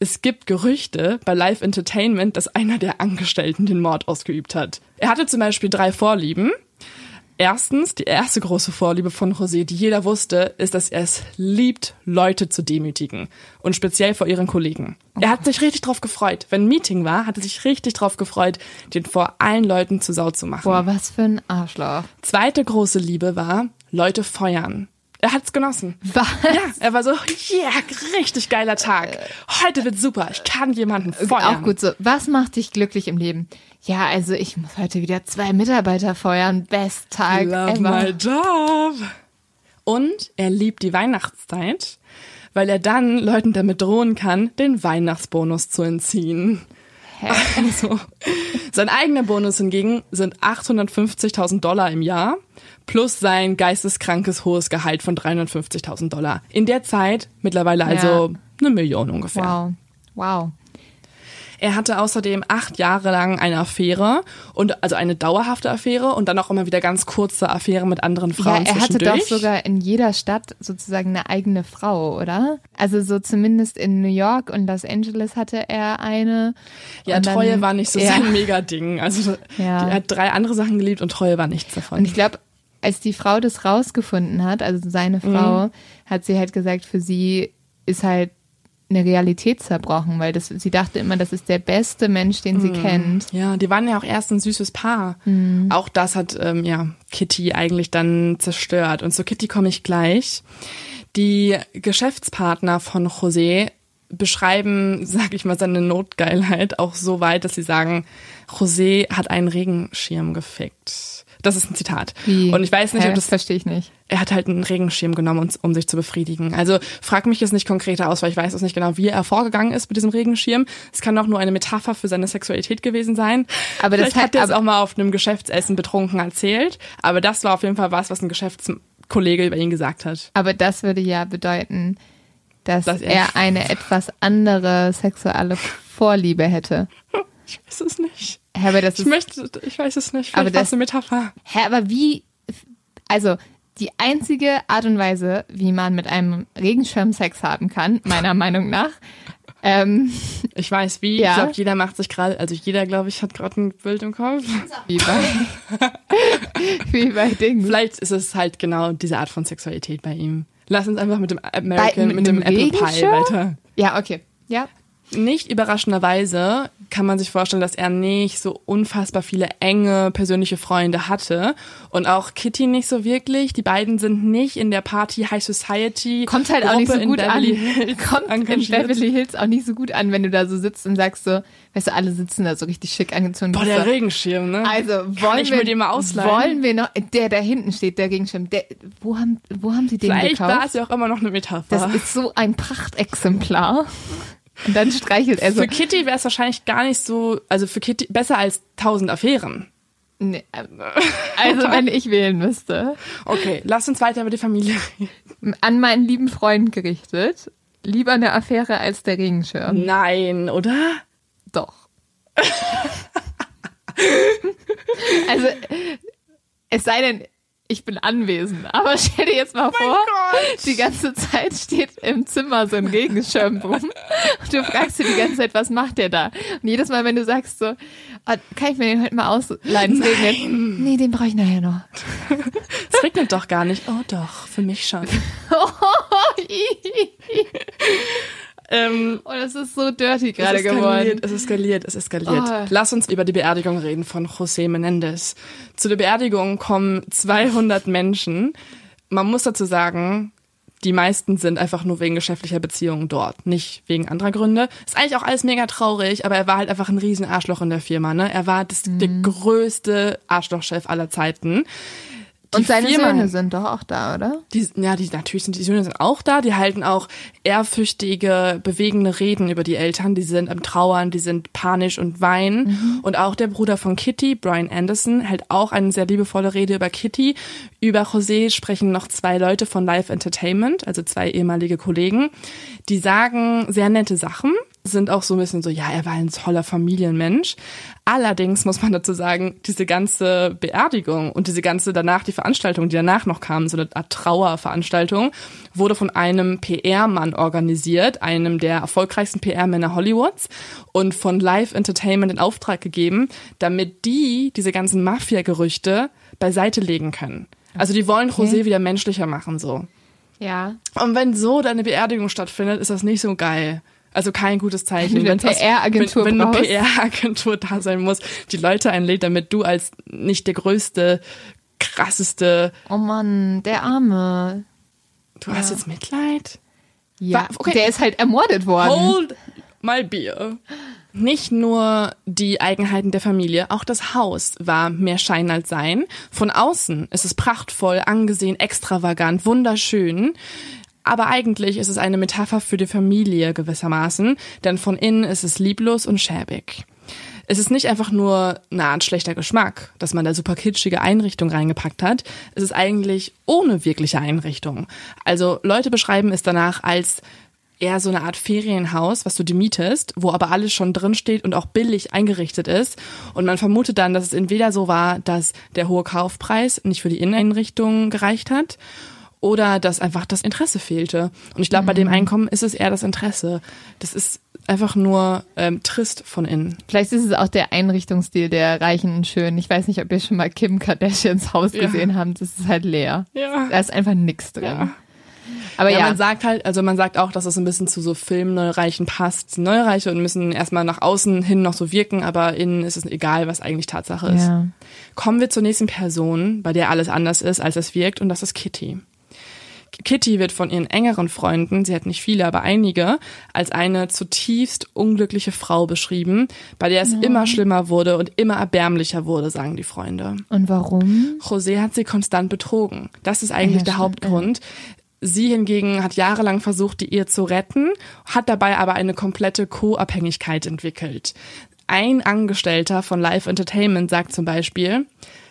es gibt Gerüchte bei Live Entertainment, dass einer der Angestellten den Mord ausgeübt hat. Er hatte zum Beispiel drei Vorlieben. Erstens, die erste große Vorliebe von José, die jeder wusste, ist, dass er es liebt, Leute zu demütigen. Und speziell vor ihren Kollegen. Er hat sich richtig drauf gefreut. Wenn ein Meeting war, hat er sich richtig drauf gefreut, den vor allen Leuten zu Sau zu machen. Boah, was für ein Arschloch. Zweite große Liebe war, Leute feuern. Er hat's genossen. Was? Ja, er war so, yeah, richtig geiler Tag. Heute wird super. Ich kann jemanden feuern. Auch gut so. Was macht dich glücklich im Leben? Ja, also ich muss heute wieder zwei Mitarbeiter feuern. Best Tag Love ever. my job. Und er liebt die Weihnachtszeit, weil er dann Leuten damit drohen kann, den Weihnachtsbonus zu entziehen. Also, sein eigener Bonus hingegen sind 850.000 Dollar im Jahr plus sein geisteskrankes hohes Gehalt von 350.000 Dollar. In der Zeit mittlerweile also Ja. eine Million ungefähr. Wow. Wow. Er hatte außerdem acht Jahre lang eine Affäre und also eine dauerhafte Affäre und dann auch immer wieder ganz kurze Affären mit anderen Ja, Frauen er hatte doch sogar in jeder Stadt sozusagen eine eigene Frau, oder? Also so zumindest in New York und Los Angeles hatte er eine. ja, Und dann- Treue war nicht so ja. sein Mega-Ding. Also Ja. er hat drei andere Sachen geliebt und Treue war nichts davon. Und ich glaube, als die Frau das rausgefunden hat, also seine Mhm. Frau, hat sie halt gesagt, für sie ist halt eine Realität zerbrochen, weil das, sie dachte immer, das ist der beste Mensch, den Mhm. sie kennt. Ja, die waren ja auch erst ein süßes Paar. Mhm. Auch das hat ähm, ja Kitty eigentlich dann zerstört. Und zu Kitty komme ich gleich. Die Geschäftspartner von José beschreiben, sag ich mal, seine Notgeilheit auch so weit, dass sie sagen, José hat einen Regenschirm gefickt. Das ist ein Zitat. Wie? Und ich weiß nicht, Hä, ob das verstehe ich nicht. er hat halt einen Regenschirm genommen, um, sich zu befriedigen. Also frag mich jetzt nicht konkreter aus, weil ich weiß es nicht genau, wie er vorgegangen ist mit diesem Regenschirm. Es kann auch nur eine Metapher für seine Sexualität gewesen sein. Aber das Vielleicht hat- er es auch mal auf einem Geschäftsessen betrunken erzählt. Aber das war auf jeden Fall was, was ein Geschäftskollege über ihn gesagt hat. Aber das würde ja bedeuten, dass, Dass er- er eine etwas andere sexuelle Vorliebe hätte. Ich weiß es nicht. Hä, aber das Ich ist, möchte, ich weiß es nicht. Aber das- es eine Metapher. hä, aber wie, also die einzige Art und Weise, wie man mit einem Regenschirm Sex haben kann, meiner Meinung nach, ähm, Ich weiß wie. Ja. Ich glaube, jeder macht sich gerade, also jeder, glaube ich, hat gerade ein Bild im Kopf. wie bei, wie bei Dingen. Vielleicht ist es halt genau diese Art von Sexualität bei ihm. Lass uns einfach mit dem American, mit mit dem einem Apple Pie weiter. Ja, okay. Ja. Nicht überraschenderweise kann man sich vorstellen, dass er nicht so unfassbar viele enge persönliche Freunde hatte und auch Kitty nicht so wirklich. Die beiden sind nicht in der Party High Society. Kommt halt auch nicht so in gut an. Hills Kommt in engagiert. Beverly Hills auch nicht so gut an, wenn du da so sitzt und sagst so, weißt du, alle sitzen da so richtig schick angezogen. Boah, der so, Regenschirm, ne? Also Kann wollen ich wir mir den mal ausleihen? Wollen wir noch? Der da hinten steht, der Regenschirm. Der, wo haben wo haben sie den Vielleicht war gekauft? es ja auch immer noch eine Metapher. Das ist so ein Prachtexemplar. Und dann streichelt er so. für Kitty wäre es wahrscheinlich gar nicht so, also für Kitty besser als tausend Affären. Nee, also wenn ich wählen müsste, Okay, lass uns weiter über die Familie reden. an meinen lieben Freund gerichtet, lieber eine Affäre als der Regenschirm. Nein, oder? Doch. also es sei denn, ich bin anwesend. Aber stell dir jetzt mal vor, Gott. die ganze Zeit steht im Zimmer so ein Regenschirm rum. Und du fragst dir die ganze Zeit, was macht der da? Und jedes Mal, wenn du sagst so, oh, kann ich mir den heute mal ausleihen? Es regnet. Nee, den brauche ich nachher noch. Es regnet doch gar nicht. Oh doch, für mich schon. ähm, Oh, das ist so dirty gerade geworden. es eskaliert, es eskaliert. Oh. Lass uns über die Beerdigung reden von José Menendez. Zu der Beerdigung kommen 200 Menschen. Man muss dazu sagen, die meisten sind einfach nur wegen geschäftlicher Beziehungen dort, nicht wegen anderer Gründe. Ist eigentlich auch alles mega traurig, aber er war halt einfach ein riesen Arschloch in der Firma, ne? Er war das, der Mhm. größte Arschlochchef aller Zeiten. Die Und seine Firma- Söhne sind doch auch da, oder? Die, ja, die, natürlich sind die Söhne sind auch da. Die halten auch ehrfürchtige, bewegende Reden über die Eltern. Die sind am Trauern, die sind panisch und weinen. Und auch der Bruder von Kitty, Brian Anderson, hält auch eine sehr liebevolle Rede über Kitty. Über José sprechen noch zwei Leute von Live Entertainment, also zwei ehemalige Kollegen. Die sagen sehr nette Sachen, sind auch so ein bisschen so, ja, er war ein toller Familienmensch. Allerdings muss man dazu sagen, diese ganze Beerdigung und diese ganze danach, die Veranstaltung, die danach noch kam, so eine Art Trauerveranstaltung, wurde von einem PR-Mann organisiert, einem der erfolgreichsten PR-Männer Hollywoods und von Live Entertainment in Auftrag gegeben, damit die diese ganzen Mafia-Gerüchte beiseite legen können. Also die wollen José wieder menschlicher machen, so. Ja. Und wenn so deine Beerdigung stattfindet, ist das nicht so geil. Also kein gutes Zeichen. Wenn eine PR-Agentur wenn, wenn eine. PR-Agentur da sein muss, die Leute einlädt, damit du als nicht der größte, krasseste, Oh Mann, der Arme. du hast jetzt Mitleid? Ja, Wa- okay. der ist halt ermordet worden. Hold my beer. Nicht nur die Eigenheiten der Familie, auch das Haus war mehr Schein als Sein. Von außen ist es prachtvoll, angesehen, extravagant, wunderschön. Aber eigentlich ist es eine Metapher für die Familie gewissermaßen, denn von innen ist es lieblos und schäbig. Es ist nicht einfach nur eine Art schlechter Geschmack, dass man da super kitschige Einrichtung reingepackt hat. Es ist eigentlich ohne wirkliche Einrichtung. Also Leute beschreiben es danach als eher so eine Art Ferienhaus, was du dir mietest, wo aber alles schon drin steht und auch billig eingerichtet ist. Und man vermutet dann, dass es entweder so war, dass der hohe Kaufpreis nicht für die Inneneinrichtung gereicht hat oder dass einfach das Interesse fehlte. Und ich glaube, bei dem Mhm. Einkommen ist es eher das Interesse. Das ist einfach nur ähm, trist von innen. Vielleicht ist es auch der Einrichtungsstil der Reichen und Schönen. Ich weiß nicht, ob ihr schon mal Kim Kardashians Haus Ja. gesehen habt. Das ist halt leer. Ja. Da ist einfach nichts drin. Ja. Aber ja, ja, man sagt halt, also man sagt auch, dass es ein bisschen zu so Filmneureichen passt. Neureiche und müssen erstmal nach außen hin noch so wirken, aber innen ist es egal, was eigentlich Tatsache ist. ja. Kommen wir zur nächsten Person, bei der alles anders ist, als es wirkt, und das ist Kitty. Kitty wird von ihren engeren Freunden, sie hat nicht viele, aber einige, als eine zutiefst unglückliche Frau beschrieben, bei der es immer schlimmer wurde und immer erbärmlicher wurde, sagen die Freunde. Und warum? José hat sie konstant betrogen. Das ist eigentlich Ja, der stimmt, Hauptgrund. Sie hingegen hat jahrelang versucht, die Ehe zu retten, hat dabei aber eine komplette Co-Abhängigkeit entwickelt. Ein Angestellter von Live Entertainment sagt zum Beispiel,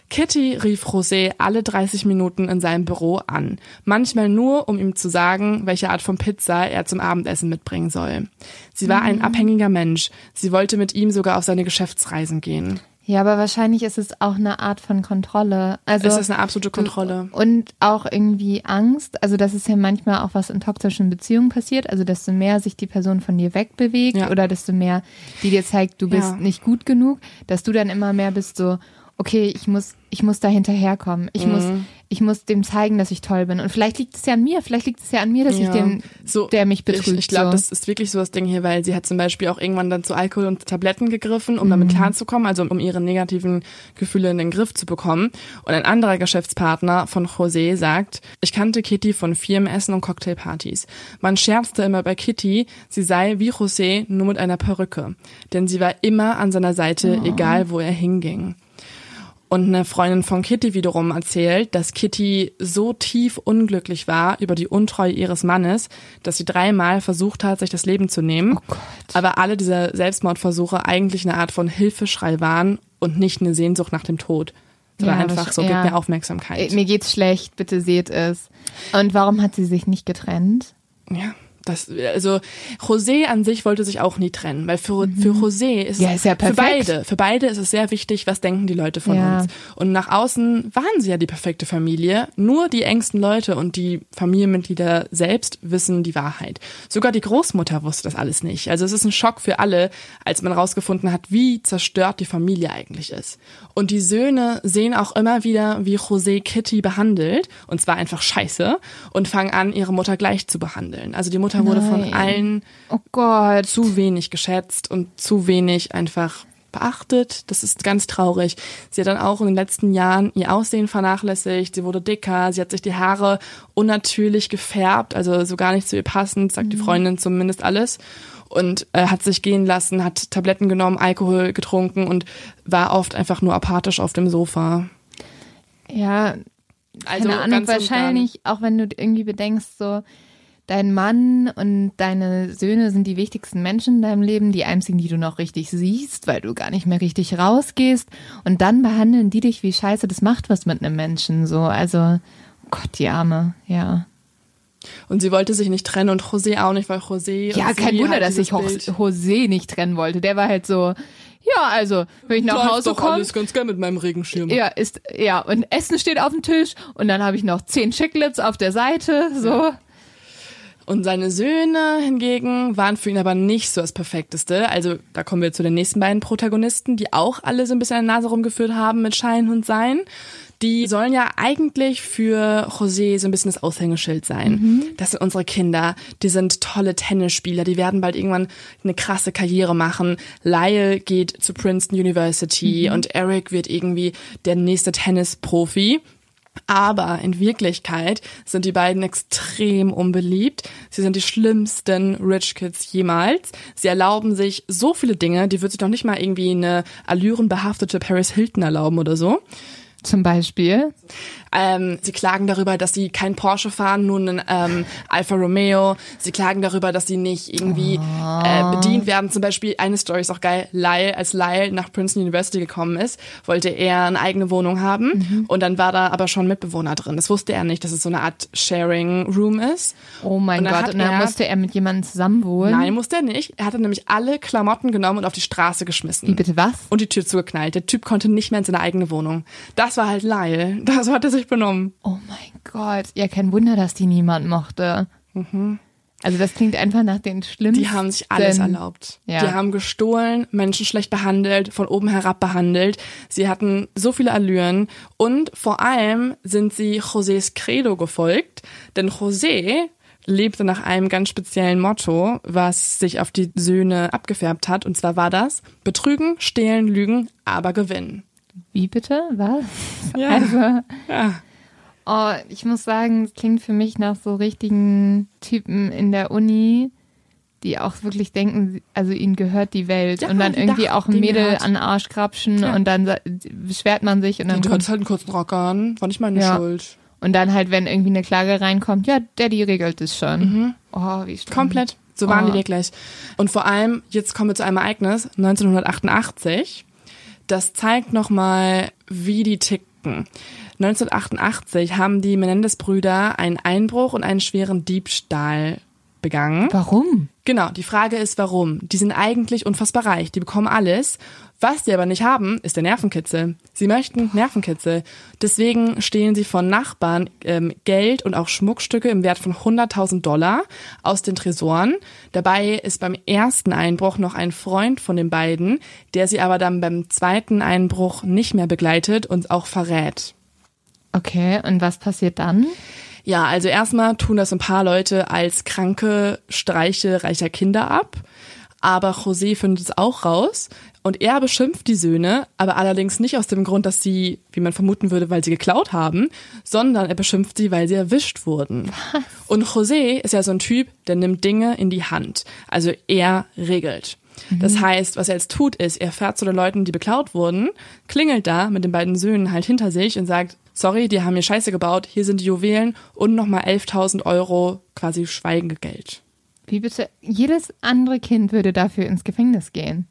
Kitty rief José alle 30 Minuten in seinem Büro an. Manchmal nur, um ihm zu sagen, welche Art von Pizza er zum Abendessen mitbringen soll. Sie war ein abhängiger Mensch. Sie wollte mit ihm sogar auf seine Geschäftsreisen gehen. Ja, aber wahrscheinlich ist es auch eine Art von Kontrolle. Also Es ist eine absolute Kontrolle. Und auch irgendwie Angst. Also das ist ja manchmal auch was in toxischen Beziehungen passiert. Also desto mehr sich die Person von dir wegbewegt Ja. oder desto mehr die dir zeigt, du bist Ja. nicht gut genug, dass du dann immer mehr bist so, okay, ich muss, ich muss da hinterherkommen. Ich muss, Mhm. ich muss dem zeigen, dass ich toll bin. Und vielleicht liegt es ja an mir. Vielleicht liegt es ja an mir, dass ich Ja. dem, So, der mich betrügt. Ich, ich glaube, so. das ist wirklich so das Ding hier, weil sie hat zum Beispiel auch irgendwann dann zu Alkohol und Tabletten gegriffen, um Mhm. damit klarzukommen, also um ihre negativen Gefühle in den Griff zu bekommen. Und ein anderer Geschäftspartner von José sagt, ich kannte Kitty von Firmenessen und Cocktailpartys. Man scherzte immer bei Kitty, sie sei wie José, nur mit einer Perücke. Denn sie war immer an seiner Seite, Oh. egal wo er hinging. Und eine Freundin von Kitty wiederum erzählt, dass Kitty so tief unglücklich war über die Untreue ihres Mannes, dass sie dreimal versucht hat, sich das Leben zu nehmen. aber alle diese Selbstmordversuche eigentlich eine Art von Hilfeschrei waren und nicht eine Sehnsucht nach dem Tod. Sondern Ja, einfach so, ja. gib mir Aufmerksamkeit. Äh, Mir geht's schlecht, bitte seht es. Und warum hat sie sich nicht getrennt? Ja. Das, also José an sich wollte sich auch nie trennen, weil für, für José ist, Mhm. Ja, ist ja für beide, für beide ist es sehr wichtig, was denken die Leute von Ja. uns. Und nach außen waren sie ja die perfekte Familie, nur die engsten Leute und die Familienmitglieder selbst wissen die Wahrheit. Sogar die Großmutter wusste das alles nicht. Also es ist ein Schock für alle, als man rausgefunden hat, wie zerstört die Familie eigentlich ist. Und die Söhne sehen auch immer wieder, wie José Kitty behandelt, und zwar einfach scheiße, und fangen an, ihre Mutter gleich zu behandeln. Also die Mutter wurde von allen Oh Gott. zu wenig geschätzt und zu wenig einfach beachtet. Das ist ganz traurig. Sie hat dann auch in den letzten Jahren ihr Aussehen vernachlässigt. Sie wurde dicker. Sie hat sich die Haare unnatürlich gefärbt, also so gar nicht zu ihr passend, sagt die Freundin zumindest alles. Und äh, hat sich gehen lassen, hat Tabletten genommen, Alkohol getrunken und war oft einfach nur apathisch auf dem Sofa. Ja, Also keine Ahnung, wahrscheinlich, auch wenn du irgendwie bedenkst, so, dein Mann und deine Söhne sind die wichtigsten Menschen in deinem Leben, die einzigen, die du noch richtig siehst, weil du gar nicht mehr richtig rausgehst. Und dann behandeln die dich wie Scheiße. Das macht was mit einem Menschen, so. Also, oh Gott, die Arme, ja. Und sie wollte sich nicht trennen und José auch nicht, weil José. Ja, kein Wunder, dass sich José nicht trennen wollte. Der war halt so, ja, also, wenn ich nach Läuft Hause doch komme, alles ganz gern mit meinem Regenschirm. Ja, ist, ja, und Essen steht auf dem Tisch und dann habe ich noch zehn Chicklets auf der Seite, so. Und seine Söhne hingegen waren für ihn aber nicht so das Perfekteste. Also da kommen wir zu den nächsten beiden Protagonisten, die auch alle so ein bisschen an der Nase rumgeführt haben mit Schein und Sein. Die sollen ja eigentlich für José so ein bisschen das Aushängeschild sein. Das sind unsere Kinder. Die sind tolle Tennisspieler. Die werden bald irgendwann eine krasse Karriere machen. Lyle geht zu Princeton University und Eric wird irgendwie der nächste Tennisprofi. Aber in Wirklichkeit sind die beiden extrem unbeliebt. Sie sind die schlimmsten Rich Kids jemals. Sie erlauben sich so viele Dinge, die wird sich noch nicht mal irgendwie eine allürenbehaftete Paris Hilton erlauben oder so. Zum Beispiel. Ähm, sie klagen darüber, dass sie kein Porsche fahren, nur einen ähm, Alfa Romeo. Sie klagen darüber, dass sie nicht irgendwie äh, bedient werden. Zum Beispiel, eine Story ist auch geil, Lyle, als Lyle nach Princeton University gekommen ist, wollte er eine eigene Wohnung haben und dann war da aber schon Mitbewohner drin. Das wusste er nicht, dass es so eine Art Sharing Room ist. Oh mein Und Gott, und dann er- musste er mit jemandem zusammenwohnen. Nein, musste er nicht. Er hatte nämlich alle Klamotten genommen und auf die Straße geschmissen. Wie bitte was? Und die Tür zugeknallt. Der Typ konnte nicht mehr in seine eigene Wohnung. Das war halt Lyle. So hat er sich benommen. Oh mein Gott. Ja, kein Wunder, dass die niemand mochte. Also das klingt einfach nach den schlimmsten. Die haben sich alles erlaubt. Ja. Die haben gestohlen, Menschen schlecht behandelt, von oben herab behandelt. Sie hatten so viele Allüren und vor allem sind sie Josés Credo gefolgt, denn José lebte nach einem ganz speziellen Motto, was sich auf die Söhne abgefärbt hat. Und zwar war das Betrügen, Stehlen, Lügen, aber gewinnen. Wie bitte? Was? Ja. Also, Ja. oh, ich muss sagen, es klingt für mich nach so richtigen Typen in der Uni, die auch wirklich denken, also ihnen gehört die Welt Ja, und dann irgendwie dachten, auch ein Mädel an den Arsch krapschen Ja. und dann beschwert man sich und dann Du hattest halt einen kurzen Rock an, war nicht meine Ja. Schuld. und dann halt, wenn irgendwie eine Klage reinkommt, ja, Daddy regelt es schon. Oh, wie schlimm. Komplett. So waren Oh. die wirklich. Und vor allem, jetzt kommen wir zu einem Ereignis, 1988. Das zeigt nochmal, wie die tickten. 1988 haben die Menendez-Brüder einen Einbruch und einen schweren Diebstahl begangen. Warum? Genau, die Frage ist, warum? Die sind eigentlich unfassbar reich, die bekommen alles. Was sie aber nicht haben, ist der Nervenkitzel. Sie möchten Nervenkitzel. Deswegen stehlen sie von Nachbarn ähm, Geld und auch Schmuckstücke im Wert von 100.000 Dollar aus den Tresoren. Dabei ist beim ersten Einbruch noch ein Freund von den beiden, der sie aber dann beim zweiten Einbruch nicht mehr begleitet und auch verrät. Okay, und was passiert dann? Ja, also erstmal tun das ein paar Leute als kranke Streiche reicher Kinder ab. Aber José findet es auch raus. Und er beschimpft die Söhne, aber allerdings nicht aus dem Grund, dass sie, wie man vermuten würde, weil sie geklaut haben, sondern er beschimpft sie, weil sie erwischt wurden. Und José ist ja so ein Typ, der nimmt Dinge in die Hand. Also er regelt. Das heißt, was er jetzt tut, ist, er fährt zu den Leuten, die beklaut wurden, klingelt da mit den beiden Söhnen halt hinter sich und sagt, sorry, die haben hier Scheiße gebaut, hier sind die Juwelen und nochmal 11.000 Euro quasi Schweigegeld. Wie bitte? Jedes andere Kind würde dafür ins Gefängnis gehen.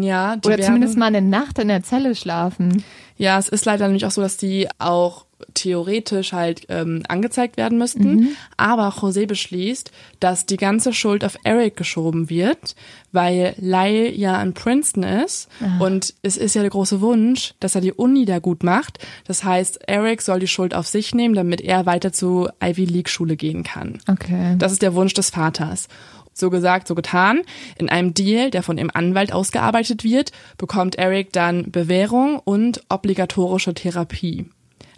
Ja, die Oder werden- zumindest mal eine Nacht in der Zelle schlafen. Ja, es ist leider nämlich auch so, dass die auch theoretisch halt ähm, angezeigt werden müssten. Aber José beschließt, dass die ganze Schuld auf Eric geschoben wird, weil Lyle ja in Princeton ist und es ist ja der große Wunsch, dass er die Uni da gut macht. Das heißt, Eric soll die Schuld auf sich nehmen, damit er weiter zur Ivy League Schule gehen kann. Okay. Das ist der Wunsch des Vaters. So gesagt, so getan. In einem Deal, der von dem Anwalt ausgearbeitet wird, bekommt Eric dann Bewährung und obligatorische Therapie.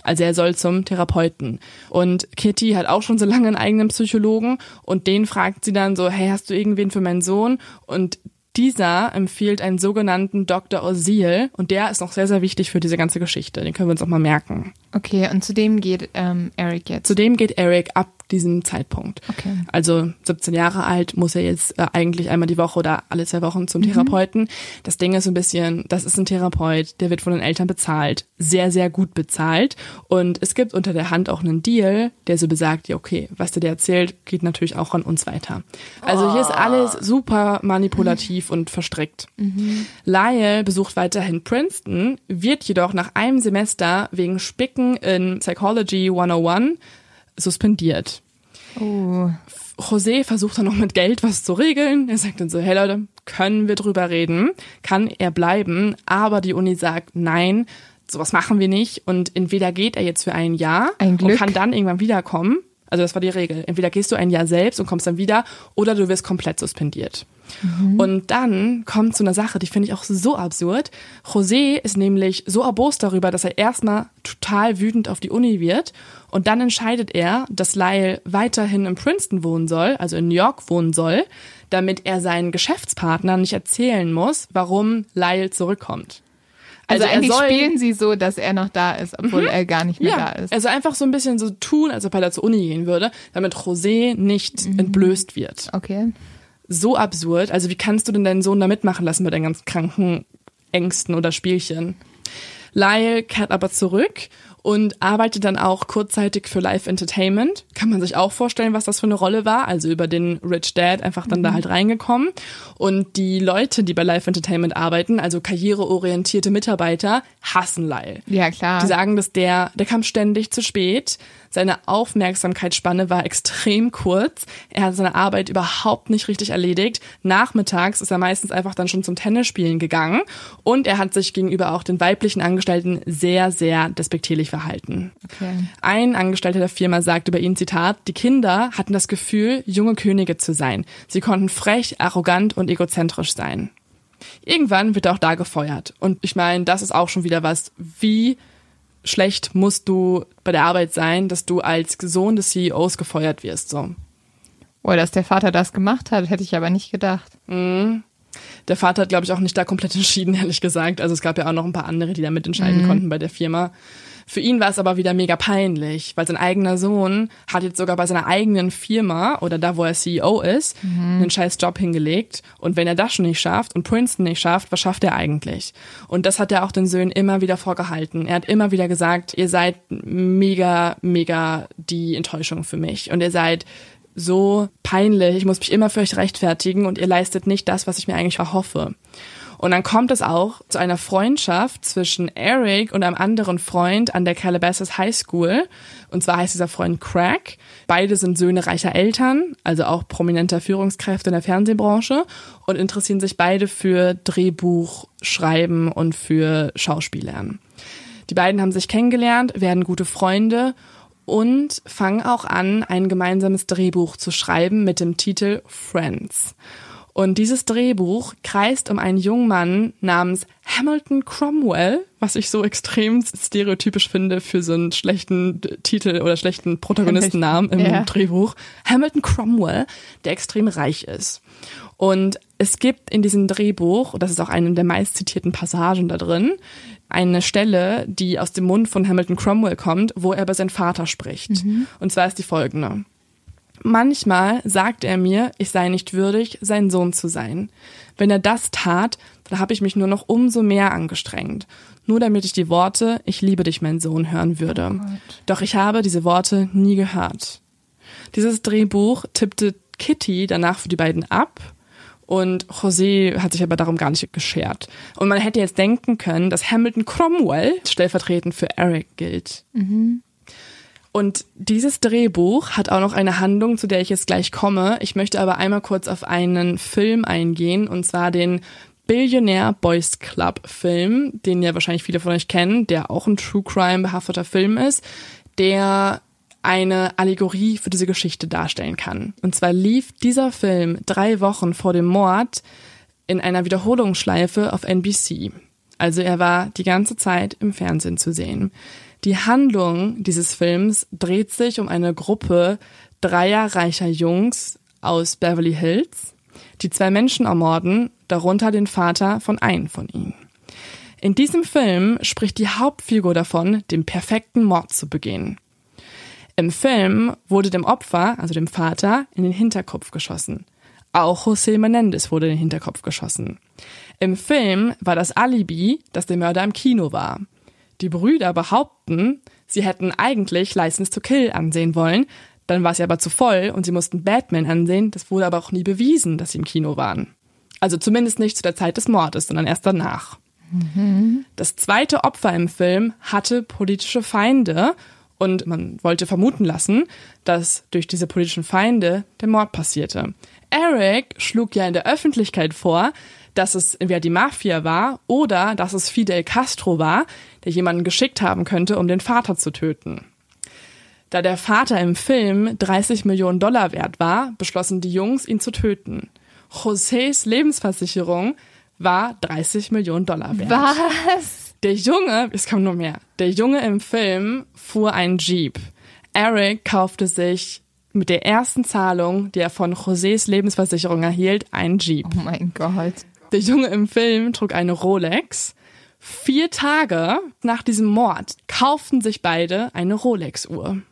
Also er soll zum Therapeuten. Und Kitty hat auch schon so lange einen eigenen Psychologen und den fragt sie dann so, hey, hast du irgendwen für meinen Sohn? Und dieser empfiehlt einen sogenannten Dr. Osil und der ist noch sehr, sehr wichtig für diese ganze Geschichte. Den können wir uns auch mal merken. Okay, und zu dem geht ähm, Eric jetzt. Zudem geht Eric ab diesem Zeitpunkt. Okay. Also 17 Jahre alt, muss er jetzt äh, eigentlich einmal die Woche oder alle zwei Wochen zum Therapeuten. Das Ding ist so ein bisschen, das ist ein Therapeut, der wird von den Eltern bezahlt. Sehr, sehr gut bezahlt. Und es gibt unter der Hand auch einen Deal, der so besagt, ja okay, was der dir erzählt, geht natürlich auch an uns weiter. Also hier ist alles super manipulativ und verstrickt. Lyle besucht weiterhin Princeton, wird jedoch nach einem Semester wegen Spicken in Psychology 101 suspendiert. Oh. José versucht dann noch mit Geld was zu regeln. Er sagt dann so, hey Leute, können wir drüber reden? Kann er bleiben? Aber die Uni sagt, nein, sowas machen wir nicht. Und entweder geht er jetzt für ein Jahr Ein und kann dann irgendwann wiederkommen. Also das war die Regel. Entweder gehst du ein Jahr selbst und kommst dann wieder oder du wirst komplett suspendiert. Und dann kommt zu einer Sache, die finde ich auch so absurd. José ist nämlich so erbost darüber, dass er erstmal total wütend auf die Uni wird und dann entscheidet er, dass Lyle weiterhin in Princeton wohnen soll, also in New York wohnen soll, damit er seinen Geschäftspartner nicht erzählen muss, warum Lyle zurückkommt. Also, er eigentlich soll- spielen sie so, dass er noch da ist, obwohl er gar nicht mehr da ist. also einfach so ein bisschen so tun, als ob er da zur Uni gehen würde, damit José nicht Mhm. entblößt wird. Okay. So absurd. Also wie kannst du denn deinen Sohn da mitmachen lassen bei deinen ganz kranken Ängsten oder Spielchen? Lyle kehrt aber zurück und arbeitet dann auch kurzzeitig für Live Entertainment. Kann man sich auch vorstellen, was das für eine Rolle war. Also über den Rich Dad einfach dann mhm. da halt reingekommen. Und die Leute, die bei Live Entertainment arbeiten, also karriereorientierte Mitarbeiter, hassen Lyle. Ja, klar. Die sagen, dass der, der kam ständig zu spät. Seine Aufmerksamkeitsspanne war extrem kurz. Er hat seine Arbeit überhaupt nicht richtig erledigt. Nachmittags ist er meistens einfach dann schon zum Tennisspielen gegangen. Und er hat sich gegenüber auch den weiblichen Angestellten sehr, sehr despektierlich verhalten. Okay. Ein Angestellter der Firma sagt über ihn, Zitat, die Kinder hatten das Gefühl, junge Könige zu sein. Sie konnten frech, arrogant und egozentrisch sein. Irgendwann wird er auch da gefeuert. Und ich meine, das ist auch schon wieder was, wie schlecht musst du bei der Arbeit sein, dass du als Sohn des CEOs gefeuert wirst. So. Oh, dass der Vater das gemacht hat, hätte ich aber nicht gedacht. Mhm. Der Vater hat, glaube ich, auch nicht da komplett entschieden, ehrlich gesagt. Also es gab ja auch noch ein paar andere, die da mitentscheiden mhm. konnten bei der Firma. Für ihn war es aber wieder mega peinlich, weil sein eigener Sohn hat jetzt sogar bei seiner eigenen Firma oder da, wo er CEO ist, mhm. einen scheiß Job hingelegt. Und wenn er das schon nicht schafft und Princeton nicht schafft, was schafft er eigentlich? Und das hat er auch den Söhnen immer wieder vorgehalten. Er hat immer wieder gesagt, ihr seid mega, mega die Enttäuschung für mich. Und ihr seid so peinlich, ich muss mich immer für euch rechtfertigen und ihr leistet nicht das, was ich mir eigentlich erhoffe. Und dann kommt es auch zu einer Freundschaft zwischen Eric und einem anderen Freund an der Calabasas High School. Und zwar heißt dieser Freund Craig. Beide sind Söhne reicher Eltern, also auch prominenter Führungskräfte in der Fernsehbranche und interessieren sich beide für Drehbuchschreiben und für Schauspielern. Die beiden haben sich kennengelernt, werden gute Freunde und fangen auch an, ein gemeinsames Drehbuch zu schreiben mit dem Titel Friends. Und dieses Drehbuch kreist um einen jungen Mann namens Hamilton Cromwell, was ich so extrem stereotypisch finde für so einen schlechten Titel oder schlechten Protagonistennamen im ja. Drehbuch. Hamilton Cromwell, der extrem reich ist. Und es gibt in diesem Drehbuch, das ist auch eine der meist zitierten Passagen da drin, eine Stelle, die aus dem Mund von Hamilton Cromwell kommt, wo er über seinen Vater spricht. Mhm. Und zwar ist die folgende. Manchmal sagt er mir, ich sei nicht würdig, sein Sohn zu sein. Wenn er das tat, dann habe ich mich nur noch umso mehr angestrengt, nur damit ich die Worte Ich liebe dich, mein Sohn hören würde. Oh Doch ich habe diese Worte nie gehört. Dieses Drehbuch tippte Kitty danach für die beiden ab und José hat sich aber darum gar nicht geschert. Und man hätte jetzt denken können, dass Hamilton Cromwell stellvertretend für Eric gilt. Mhm. Und dieses Drehbuch hat auch noch eine Handlung, zu der ich jetzt gleich komme. Ich möchte aber einmal kurz auf einen Film eingehen, und zwar den Billionaire Boys Club Film, den ja wahrscheinlich viele von euch kennen, der auch ein True Crime behafteter Film ist, der eine Allegorie für diese Geschichte darstellen kann. Und zwar lief dieser Film drei Wochen vor dem Mord in einer Wiederholungsschleife auf NBC. Also er war die ganze Zeit im Fernsehen zu sehen. Die Handlung dieses Films dreht sich um eine Gruppe dreier reicher Jungs aus Beverly Hills, die zwei Menschen ermorden, darunter den Vater von einem von ihnen. In diesem Film spricht die Hauptfigur davon, den perfekten Mord zu begehen. Im Film wurde dem Opfer, also dem Vater, in den Hinterkopf geschossen. Auch José Menendez wurde in den Hinterkopf geschossen. Im Film war das Alibi, dass der Mörder im Kino war. Die Brüder behaupten, sie hätten eigentlich License to Kill ansehen wollen, dann war sie aber zu voll und sie mussten Batman ansehen, das wurde aber auch nie bewiesen, dass sie im Kino waren. Also zumindest nicht zu der Zeit des Mordes, sondern erst danach. Mhm. Das zweite Opfer im Film hatte politische Feinde und man wollte vermuten lassen, dass durch diese politischen Feinde der Mord passierte. Eric schlug ja in der Öffentlichkeit vor, dass es entweder die Mafia war oder dass es Fidel Castro war, der jemanden geschickt haben könnte, um den Vater zu töten. Da der Vater im Film 30 Millionen Dollar wert war, beschlossen die Jungs, ihn zu töten. Josés Lebensversicherung war 30 Millionen Dollar wert. Was? Der Junge, es kam nur mehr, der Junge im Film fuhr einen Jeep. Eric kaufte sich mit der ersten Zahlung, die er von Josés Lebensversicherung erhielt, einen Jeep. Oh mein Gott. Der Junge im Film trug eine Rolex. Vier Tage nach diesem Mord kauften sich beide eine Rolex-Uhr.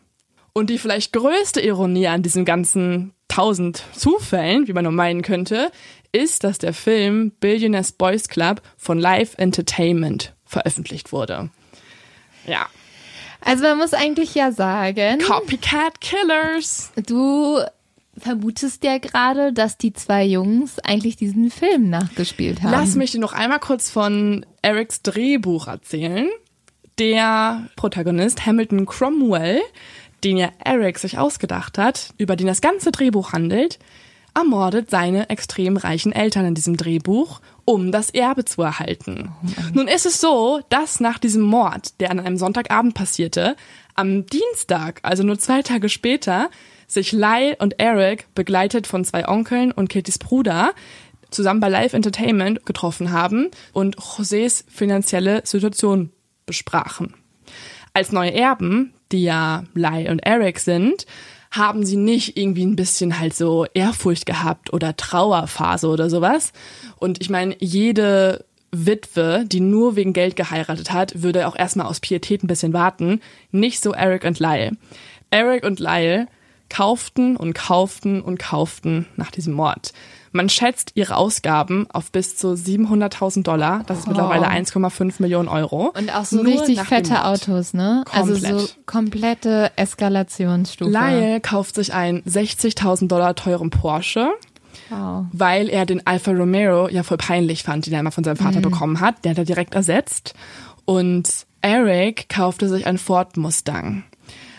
Und die vielleicht größte Ironie an diesen ganzen tausend Zufällen, wie man nur meinen könnte, ist, dass der Film Billionaires Boys Club von Live Entertainment veröffentlicht wurde. Ja. Also man muss eigentlich ja sagen, Copycat Killers. du vermutest ja gerade, dass die zwei Jungs eigentlich diesen Film nachgespielt haben. Lass mich dir noch einmal kurz von Erics Drehbuch erzählen. Der Protagonist Hamilton Cromwell, den ja Eric sich ausgedacht hat, über den das ganze Drehbuch handelt, ermordet seine extrem reichen Eltern in diesem Drehbuch, um das Erbe zu erhalten. Nun ist es so, dass nach diesem Mord, der an einem Sonntagabend passierte, am Dienstag, also nur zwei Tage später, sich Lyle und Eric, begleitet von zwei Onkeln und Kittys Bruder, zusammen bei Live Entertainment getroffen haben und Josés finanzielle Situation besprachen. Als neue Erben, die ja Lyle und Eric sind, haben sie nicht irgendwie ein bisschen halt so Ehrfurcht gehabt oder Trauerphase oder sowas. Und ich meine, jede Witwe, die nur wegen Geld geheiratet hat, würde auch erstmal aus Pietät ein bisschen warten. Nicht so Eric und Lyle. Eric und Lyle kauften und kauften und kauften nach diesem Mord. Man schätzt ihre Ausgaben auf bis zu 700.000 Dollar. Das ist mittlerweile 1,5 Millionen Euro. Und auch so Nur richtig fette. Autos, ne? Also so Komplett. komplette Eskalationsstufe. Lyle kauft sich einen 60.000 Dollar teuren Porsche, Wow. weil er den Alfa Romeo ja voll peinlich fand, den er immer von seinem Vater bekommen hat. Der hat er direkt ersetzt. Und Eric kaufte sich einen Ford Mustang.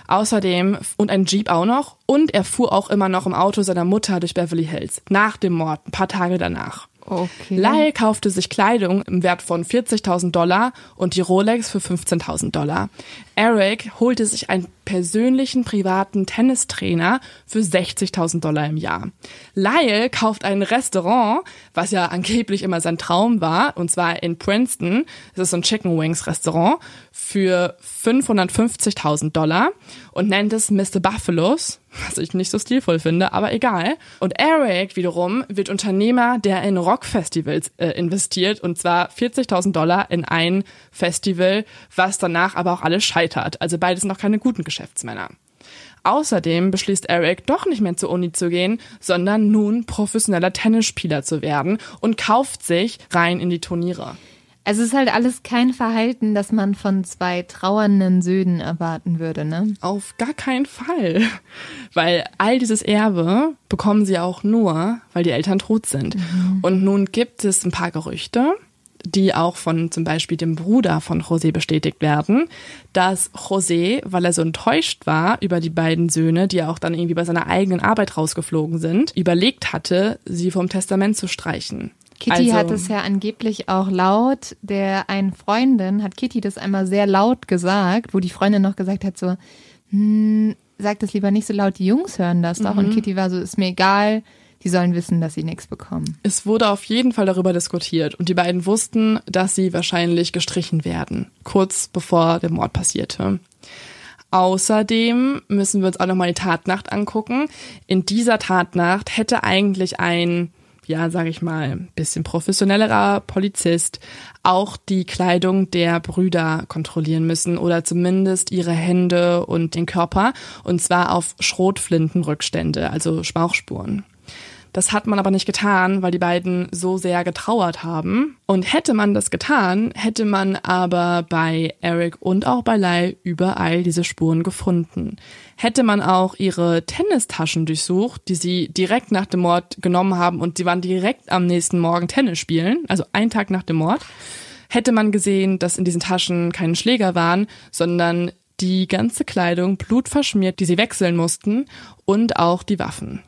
Außerdem und ein Jeep auch noch. Und er fuhr auch immer noch im Auto seiner Mutter durch Beverly Hills. Nach dem Mord, ein paar Tage danach. Okay. Lyle kaufte sich Kleidung im Wert von 40.000 Dollar und die Rolex für 15.000 Dollar. Eric holte sich einen persönlichen privaten Tennistrainer für 60.000 Dollar im Jahr. Lyle kauft ein Restaurant, was ja angeblich immer sein Traum war, und zwar in Princeton. Das ist so ein Chicken Wings Restaurant für 550.000 Dollar und nennt es Mr. Buffalos, was ich nicht so stilvoll finde, aber egal. Und Eric wiederum wird Unternehmer, der in Rockfestivals äh, investiert und zwar 40.000 Dollar in ein Festival, was danach aber auch alles scheitert. Also beides sind noch keine guten Geschäftsmänner. Außerdem beschließt Eric doch nicht mehr zur Uni zu gehen, sondern nun professioneller Tennisspieler zu werden und kauft sich rein in die Turniere. Also es ist halt alles kein Verhalten, das man von zwei trauernden Söhnen erwarten würde, ne? Auf gar keinen Fall. Weil all dieses Erbe bekommen sie auch nur, weil die Eltern tot sind. Und nun gibt es ein paar Gerüchte, die auch von zum Beispiel dem Bruder von José bestätigt werden, dass José, weil er so enttäuscht war über die beiden Söhne, die auch dann irgendwie bei seiner eigenen Arbeit rausgeflogen sind, überlegt hatte, sie vom Testament zu streichen. Kitty Also- hat es ja angeblich auch laut der einen Freundin, hat Kitty das einmal sehr laut gesagt, wo die Freundin noch gesagt hat so, hm, sag das lieber nicht so laut, die Jungs hören das doch. Mhm. Und Kitty war so, ist mir egal, die sollen wissen, dass sie nichts bekommen. Es wurde auf jeden Fall darüber diskutiert und die beiden wussten, dass sie wahrscheinlich gestrichen werden, kurz bevor der Mord passierte. Außerdem müssen wir uns auch nochmal die Tatnacht angucken. In dieser Tatnacht hätte eigentlich ein, ja, sag ich mal, bisschen professionellerer Polizist auch die Kleidung der Brüder kontrollieren müssen oder zumindest ihre Hände und den Körper und zwar auf Schrotflintenrückstände, also Schmauchspuren. Das hat man aber nicht getan, weil die beiden so sehr getrauert haben. Und hätte man das getan, hätte man aber bei Eric und auch bei Lyle überall diese Spuren gefunden. Hätte man auch ihre Tennistaschen durchsucht, die sie direkt nach dem Mord genommen haben und sie waren direkt am nächsten Morgen Tennis spielen, also einen Tag nach dem Mord, hätte man gesehen, dass in diesen Taschen keine Schläger waren, sondern die ganze Kleidung blutverschmiert, die sie wechseln mussten und auch die Waffen.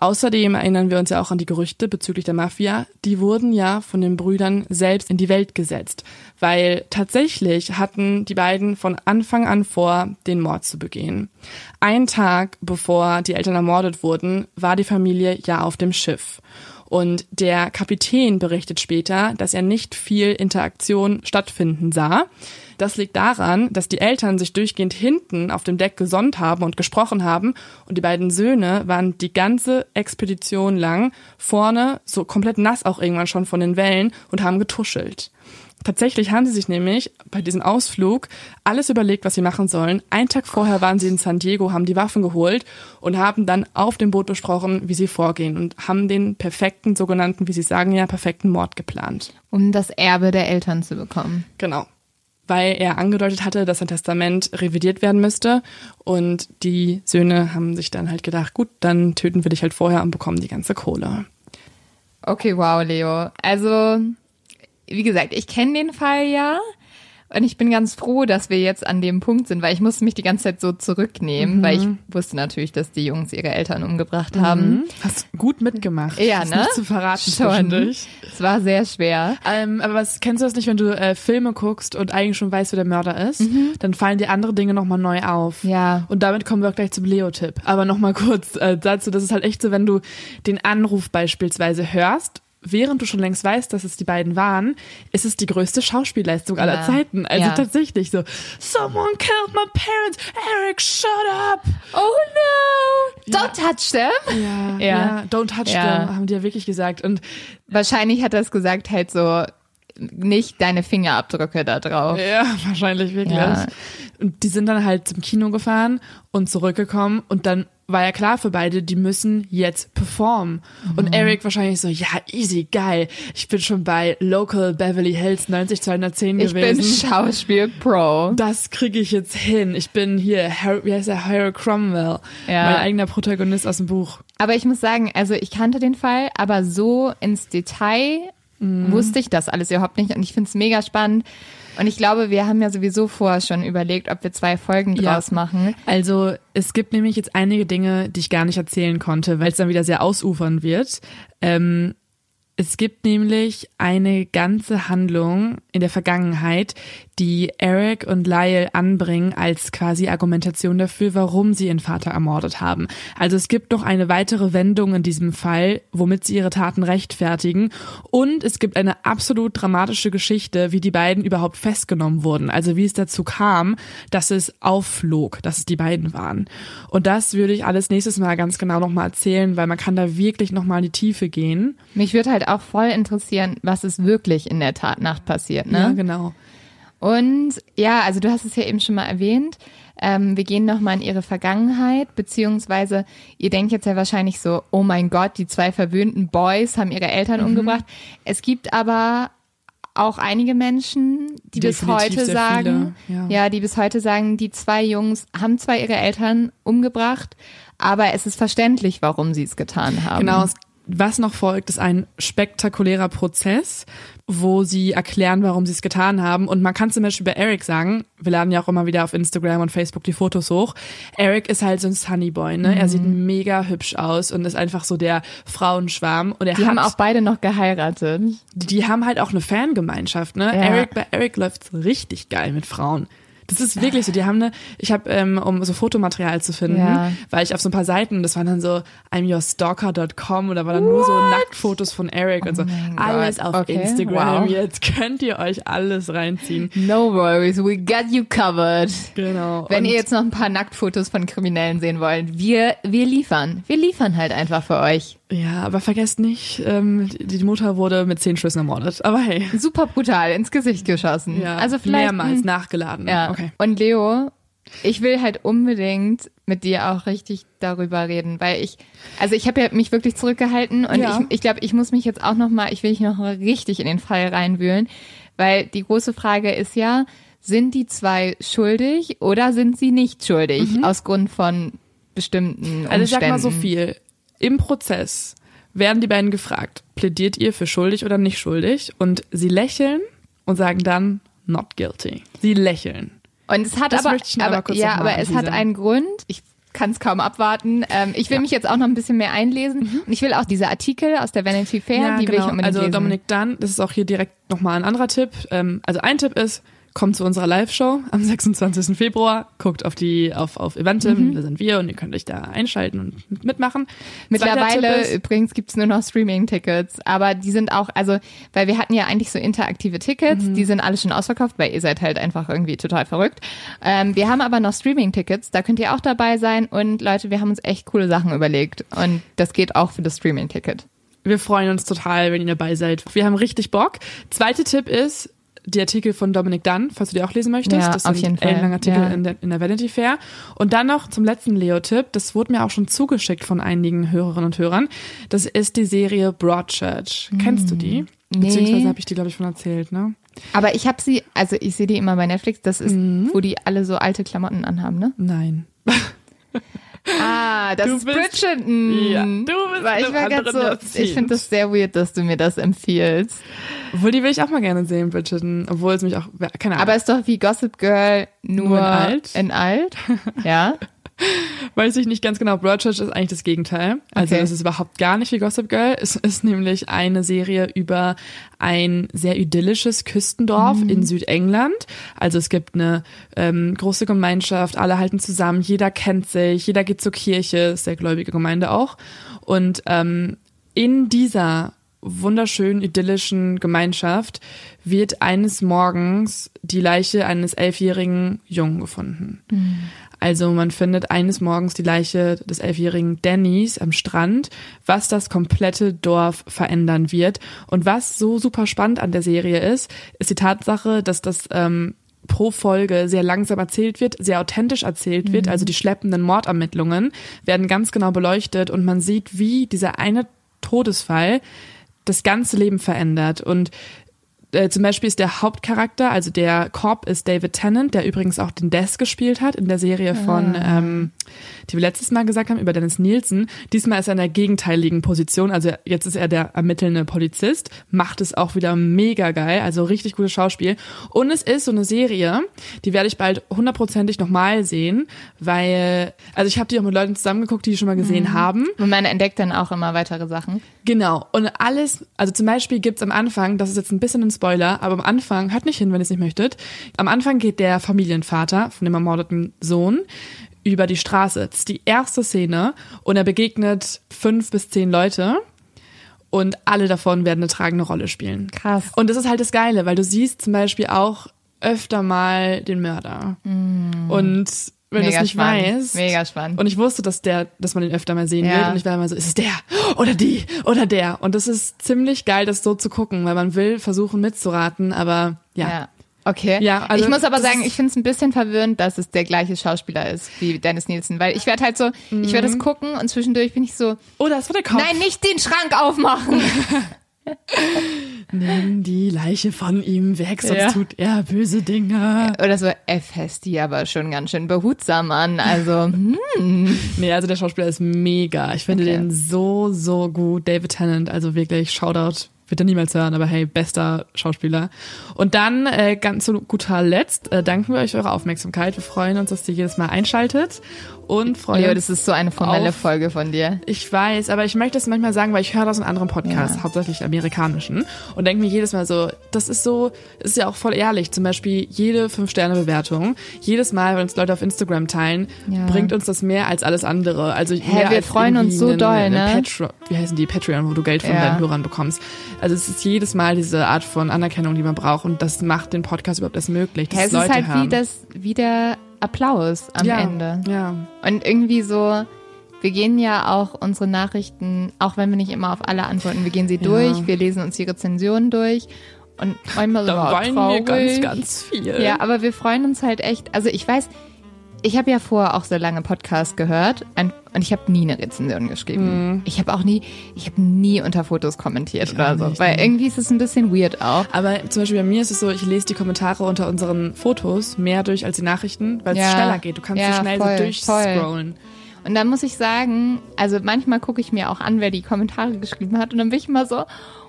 Außerdem erinnern wir uns ja auch an die Gerüchte bezüglich der Mafia. Die wurden ja von den Brüdern selbst in die Welt gesetzt, weil tatsächlich hatten die beiden von Anfang an vor, den Mord zu begehen. Ein Tag bevor die Eltern ermordet wurden, war die Familie ja auf dem Schiff. Und der Kapitän berichtet später, dass er nicht viel Interaktion stattfinden sah. Das liegt daran, dass die Eltern sich durchgehend hinten auf dem Deck gesonnt haben und gesprochen haben und die beiden Söhne waren die ganze Expedition lang vorne so komplett nass auch irgendwann schon von den Wellen und haben getuschelt. Tatsächlich haben sie sich nämlich bei diesem Ausflug alles überlegt, was sie machen sollen. Einen Tag vorher waren sie in San Diego, haben die Waffen geholt und haben dann auf dem Boot besprochen, wie sie vorgehen und haben den perfekten, sogenannten, wie sie sagen ja, perfekten Mord geplant. Um das Erbe der Eltern zu bekommen. Genau. Weil er angedeutet hatte, dass sein Testament revidiert werden müsste. Und die Söhne haben sich dann halt gedacht, gut, dann töten wir dich halt vorher und bekommen die ganze Kohle. Okay, wow, Leo. Also, wie gesagt, ich kenne den Fall ja. Und ich bin ganz froh, dass wir jetzt an dem Punkt sind, weil ich musste mich die ganze Zeit so zurücknehmen, Mhm. weil ich wusste natürlich, dass die Jungs ihre Eltern umgebracht haben. Hast gut mitgemacht. Ja, Das ne? Nicht zu verraten Schon. Es war sehr schwer. Ähm, aber was kennst du das nicht, wenn du äh, Filme guckst und eigentlich schon weißt, wer der Mörder ist? Dann fallen dir andere Dinge nochmal neu auf. Mhm. Ja. Und damit kommen wir auch gleich zum Leo-Tipp. Aber nochmal kurz äh, dazu, das ist halt echt so, wenn du den Anruf beispielsweise hörst, während du schon längst weißt, dass es die beiden waren, ist es die größte Schauspielleistung aller Ja. Zeiten. Also Ja. tatsächlich so, someone killed my parents, Eric, shut up! Oh no! Ja. Don't touch them! Ja, don't touch them, haben die ja wirklich gesagt. Und Wahrscheinlich hat er es gesagt halt so, nicht deine Fingerabdrücke da drauf. Ja, wahrscheinlich wirklich. Ja. Und die sind dann halt zum Kino gefahren und zurückgekommen und dann war ja klar für beide, die müssen jetzt performen. Mhm. Und Eric wahrscheinlich so, ja, easy, geil. Ich bin schon bei Local Beverly Hills 90210 Ich bin gewesen. Schauspiel-Pro. das kriege ich jetzt hin. Ich bin hier, Harry, wie heißt er, Harry Cromwell. Ja. Mein eigener Protagonist aus dem Buch. Aber ich muss sagen, also ich kannte den Fall, aber so ins Detail wusste ich das alles überhaupt nicht und ich finde es mega spannend. Und ich glaube, wir haben ja sowieso vorher schon überlegt, ob wir zwei Folgen Ja. draus machen. Also es gibt nämlich jetzt einige Dinge, die ich gar nicht erzählen konnte, weil es dann wieder sehr ausufern wird. Ähm, es gibt nämlich eine ganze Handlung in der Vergangenheit, die Eric und Lyle anbringen als quasi Argumentation dafür, warum sie ihren Vater ermordet haben. Also es gibt noch eine weitere Wendung in diesem Fall, womit sie ihre Taten rechtfertigen. Und es gibt eine absolut dramatische Geschichte, wie die beiden überhaupt festgenommen wurden. Also wie es dazu kam, dass es aufflog, dass es die beiden waren. Und das würde ich alles nächstes Mal ganz genau nochmal erzählen, weil man kann da wirklich nochmal in die Tiefe gehen. Mich würde halt auch voll interessieren, was ist wirklich in der Tatnacht passiert, ne? Ja, genau. Und ja, also du hast es ja eben schon mal erwähnt. Ähm, wir gehen nochmal in ihre Vergangenheit, beziehungsweise ihr denkt jetzt ja wahrscheinlich so, oh mein Gott, die zwei verwöhnten Boys haben ihre Mhm. Eltern umgebracht. Es gibt aber auch einige Menschen, die bis Definitiv heute sehr sagen, ja. ja, die bis heute sagen, die zwei Jungs haben zwar ihre Eltern umgebracht, aber es ist verständlich, warum sie es getan haben. Genau. es- Was noch folgt, ist ein spektakulärer Prozess, wo sie erklären, warum sie es getan haben. Und man kann zum Beispiel bei Eric sagen, wir laden ja auch immer wieder auf Instagram und Facebook die Fotos hoch. Eric ist halt so ein Sunnyboy, ne? Er Mhm. sieht mega hübsch aus und ist einfach so der Frauenschwarm. Und er Die hat, haben auch beide noch geheiratet. die haben halt auch eine Fangemeinschaft, ne? Ja. Eric, bei Eric läuft's richtig geil mit Frauen. Das ist wirklich so. Die haben eine, ich habe, ähm, um so Fotomaterial zu finden, Ja. war ich auf so ein paar Seiten, das waren dann so I'mYourStalker.com da waren dann nur so Nacktfotos von Eric und so. mein Alles auf Okay, Instagram. wow. Jetzt könnt ihr euch alles reinziehen. No worries, we got you covered. Genau. Wenn und ihr jetzt noch ein paar Nacktfotos von Kriminellen sehen wollt, wir, wir liefern. Wir liefern halt einfach für euch. Ja, aber vergesst nicht, ähm, die Mutter wurde mit zehn Schüssen ermordet. Aber hey. Super brutal ins Gesicht geschossen. Ja, also vielleicht mehrmals nachgeladen. Ja. Okay. Und Leo, ich will halt unbedingt mit dir auch richtig darüber reden, weil ich, also ich habe ja mich wirklich zurückgehalten und Ja. ich, ich glaube, ich muss mich jetzt auch noch mal, ich will mich noch mal richtig in den Fall reinwühlen, weil die große Frage ist ja, sind die zwei schuldig oder sind sie nicht schuldig aus Grund von bestimmten Umständen? Mhm. Also ich sag mal so viel. Im Prozess werden die beiden gefragt, plädiert ihr für schuldig oder nicht schuldig? Und sie lächeln und sagen dann not guilty. Sie lächeln. Und es hat Das aber, aber kurz ja, aber es hat einen Grund. Ich kann es kaum abwarten. Ähm, ich will mich jetzt auch noch ein bisschen mehr einlesen. Und ich will auch diese Artikel aus der Vanity Fair, die will ich unbedingt Also. Dominik Dunn, das ist auch hier direkt nochmal ein anderer Tipp. Ähm, also ein Tipp ist, kommt zu unserer Live-Show am 26. Februar, guckt auf die, auf, auf Eventim, Mhm. da sind wir und ihr könnt euch da einschalten und mitmachen. Mittlerweile ist, übrigens gibt's nur noch Streaming-Tickets, aber die sind auch, also, weil wir hatten ja eigentlich so interaktive Tickets, Mhm. die sind alle schon ausverkauft, weil ihr seid halt einfach irgendwie total verrückt. Ähm, wir haben aber noch Streaming-Tickets, da könnt ihr auch dabei sein und Leute, wir haben uns echt coole Sachen überlegt und das geht auch für das Streaming-Ticket. Wir freuen uns total, wenn ihr dabei seid. Wir haben richtig Bock. Zweiter Tipp ist, die Artikel von Dominic Dunn, falls du die auch lesen möchtest. Ja, das auf sind jeden Fall. ellenlange Artikel Ja. in, der, in der Vanity Fair. Und dann noch zum letzten Leo-Tipp, das wurde mir auch schon zugeschickt von einigen Hörerinnen und Hörern. Das ist die Serie Broadchurch. Kennst du die? Nee. Beziehungsweise habe ich die, glaube ich, schon erzählt, ne? Aber ich habe sie, also ich sehe die immer bei Netflix, das ist, Mhm. wo die alle so alte Klamotten anhaben, ne? Nein. Ah, das Du ist bist- Bridgerton. Ja, du bist Weil ich war so, Jahrzehnt. ich finde das sehr weird, dass du mir das empfiehlst. Obwohl, die will ich auch mal gerne sehen, Bridgerton. Obwohl es mich auch, keine Ahnung. Aber ist doch wie Gossip Girl nur, Nur in alt? In alt. Ja. Weiß ich nicht ganz genau. Broadchurch ist eigentlich das Gegenteil. Also Okay. es ist überhaupt gar nicht wie Gossip Girl. Es ist nämlich eine Serie über ein sehr idyllisches Küstendorf Mhm. in Südengland. Also es gibt eine ähm, große Gemeinschaft, alle halten zusammen, jeder kennt sich, jeder geht zur Kirche, sehr gläubige Gemeinde auch. Und ähm, in dieser wunderschönen, idyllischen Gemeinschaft wird eines Morgens die Leiche eines elfjährigen Jungen gefunden. Also man findet eines Morgens die Leiche des elfjährigen Dannys am Strand, was das komplette Dorf verändern wird. Und was so super spannend an der Serie ist, ist die Tatsache, dass das ähm, pro Folge sehr langsam erzählt wird, sehr authentisch erzählt wird. Also die schleppenden Mordermittlungen werden ganz genau beleuchtet und man sieht, wie dieser eine Todesfall das ganze Leben verändert. Und äh, zum Beispiel ist der Hauptcharakter, also der Cop ist David Tennant, der übrigens auch den Des gespielt hat in der Serie von, ähm, die wir letztes Mal gesagt haben, über Dennis Nielsen. Diesmal ist er in der gegenteiligen Position, also jetzt ist er der ermittelnde Polizist, macht es auch wieder mega geil, also richtig gutes Schauspiel. Und es ist so eine Serie, die werde ich bald hundertprozentig nochmal sehen, weil, also ich habe die auch mit Leuten zusammengeguckt, die die schon mal gesehen haben. Und man entdeckt dann auch immer weitere Sachen. Genau. Und alles, also zum Beispiel gibt's am Anfang, das ist jetzt ein bisschen ein Spoiler, aber am Anfang, hört nicht hin, wenn ihr es nicht möchtet, am Anfang geht der Familienvater von dem ermordeten Sohn über die Straße. Das ist die erste Szene und er begegnet fünf bis zehn Leute und alle davon werden eine tragende Rolle spielen. Krass. Und das ist halt das Geile, weil du siehst zum Beispiel auch öfter mal den Mörder. Und wenn du es nicht spannend. weißt. Mega spannend. Und ich wusste, dass der, dass man den öfter mal sehen Ja. wird. Und ich war immer so, ist es der oder die oder der? Und das ist ziemlich geil, das so zu gucken, weil man will versuchen mitzuraten, aber ja. Ja. Okay. Ja, also ich muss aber sagen, ich finde es ein bisschen verwirrend, dass es der gleiche Schauspieler ist wie Dennis Nielsen, weil ich werde halt so, ich werde es Mhm. gucken und zwischendurch bin ich so, Oh, das war der Kopf. nein, nicht den Schrank aufmachen. Nimm die Leiche von ihm weg, sonst Ja. tut er böse Dinge. Oder so, er fasst die aber schon ganz schön behutsam an. Also, hm. Nee, also der Schauspieler ist mega. Ich finde Okay. den so, so gut. David Tennant, also wirklich Shoutout. Wird er niemals hören, aber hey, bester Schauspieler. Und dann, äh, ganz zu guter Letzt, äh, danken wir euch für eure Aufmerksamkeit. Wir freuen uns, dass ihr jedes Mal einschaltet und freuen Leo, das ist so eine formelle auf- Folge von dir. Ich weiß, aber ich möchte es manchmal sagen, weil ich höre das in anderen Podcasts, Ja. hauptsächlich amerikanischen, und denke mir jedes Mal so, das ist so, ist ja auch voll ehrlich. Zum Beispiel jede Fünf-Sterne-Bewertung, jedes Mal, wenn uns Leute auf Instagram teilen, Ja. bringt uns das mehr als alles andere. Also Hä, mehr wir als freuen uns so einen- doll, einen ne? Patro wie heißen die? Patreon, wo du Geld von Ja. deinen Hörern bekommst. Also es ist jedes Mal diese Art von Anerkennung, die man braucht, und das macht den Podcast überhaupt erst möglich. Dass Ja, es Leute ist halt hören. wie das, wie der Applaus am ja, Ende. Ja. Und irgendwie so, wir gehen ja auch unsere Nachrichten, auch wenn wir nicht immer auf alle antworten, wir gehen sie durch, wir lesen uns die Rezensionen durch und manchmal Da weinen wir traurig. ganz, ganz viel. Ja, aber wir freuen uns halt echt. Also ich weiß, ich habe ja vorher auch so lange Podcast gehört und ich habe nie eine Rezension geschrieben. Ich habe auch nie, ich habe nie unter Fotos kommentiert oder auch so, nicht, weil irgendwie ist es ein bisschen weird auch. Aber zum Beispiel bei mir ist es so, ich lese die Kommentare unter unseren Fotos mehr durch als die Nachrichten, weil es Ja. schneller geht. Du kannst Ja, so schnell voll, so durchscrollen. Und dann muss ich sagen, also manchmal gucke ich mir auch an, wer die Kommentare geschrieben hat und dann bin ich immer so,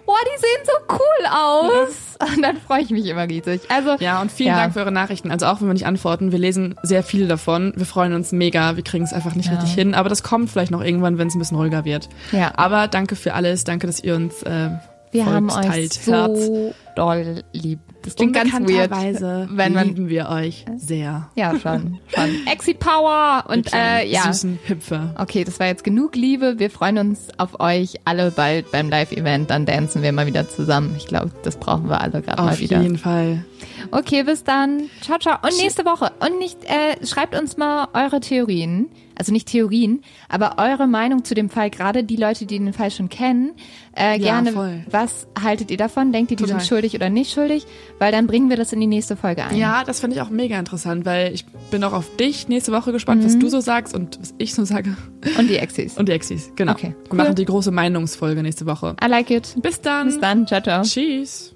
oh, die sehen so cool aus. Und dann freue ich mich immer riesig. Also Ja, und vielen Ja. Dank für eure Nachrichten. Also auch wenn wir nicht antworten, wir lesen sehr viele davon. Wir freuen uns mega. Wir kriegen es einfach nicht Ja. richtig hin. Aber das kommt vielleicht noch irgendwann, wenn es ein bisschen ruhiger wird. Ja. Aber danke für alles. Danke, dass ihr uns äh, wir haben folgt, euch teilt, so hört. doll lieb. Das klingt ganz weird, Unbekannterweise wenn man lieben wir euch sehr. ja schon, schon. Exi Power und äh, ja. Süßen Hüpfer. Okay, das war jetzt genug Liebe. Wir freuen uns auf euch alle bald beim Live-Event. Dann dancen wir mal wieder zusammen. Ich glaube, das brauchen wir alle gerade mal Auf wieder. jeden Fall. Okay, bis dann. Ciao, ciao. Und nächste Woche. Und nicht, äh, schreibt uns mal eure Theorien. also nicht Theorien, aber eure Meinung zu dem Fall, gerade die Leute, die den Fall schon kennen, äh, gerne, voll. was haltet ihr davon? Denkt ihr, die Total. sind schuldig oder nicht schuldig? Weil dann bringen wir das in die nächste Folge ein. Ja, das finde ich auch mega interessant, weil ich bin auch auf dich nächste Woche gespannt, Mhm. was du so sagst und was ich so sage. Und die Exis. Und die Exis, genau. Okay, Wir cool. machen die große Meinungsfolge nächste Woche. I like it. Bis dann. Bis dann. Ciao, ciao. Tschüss.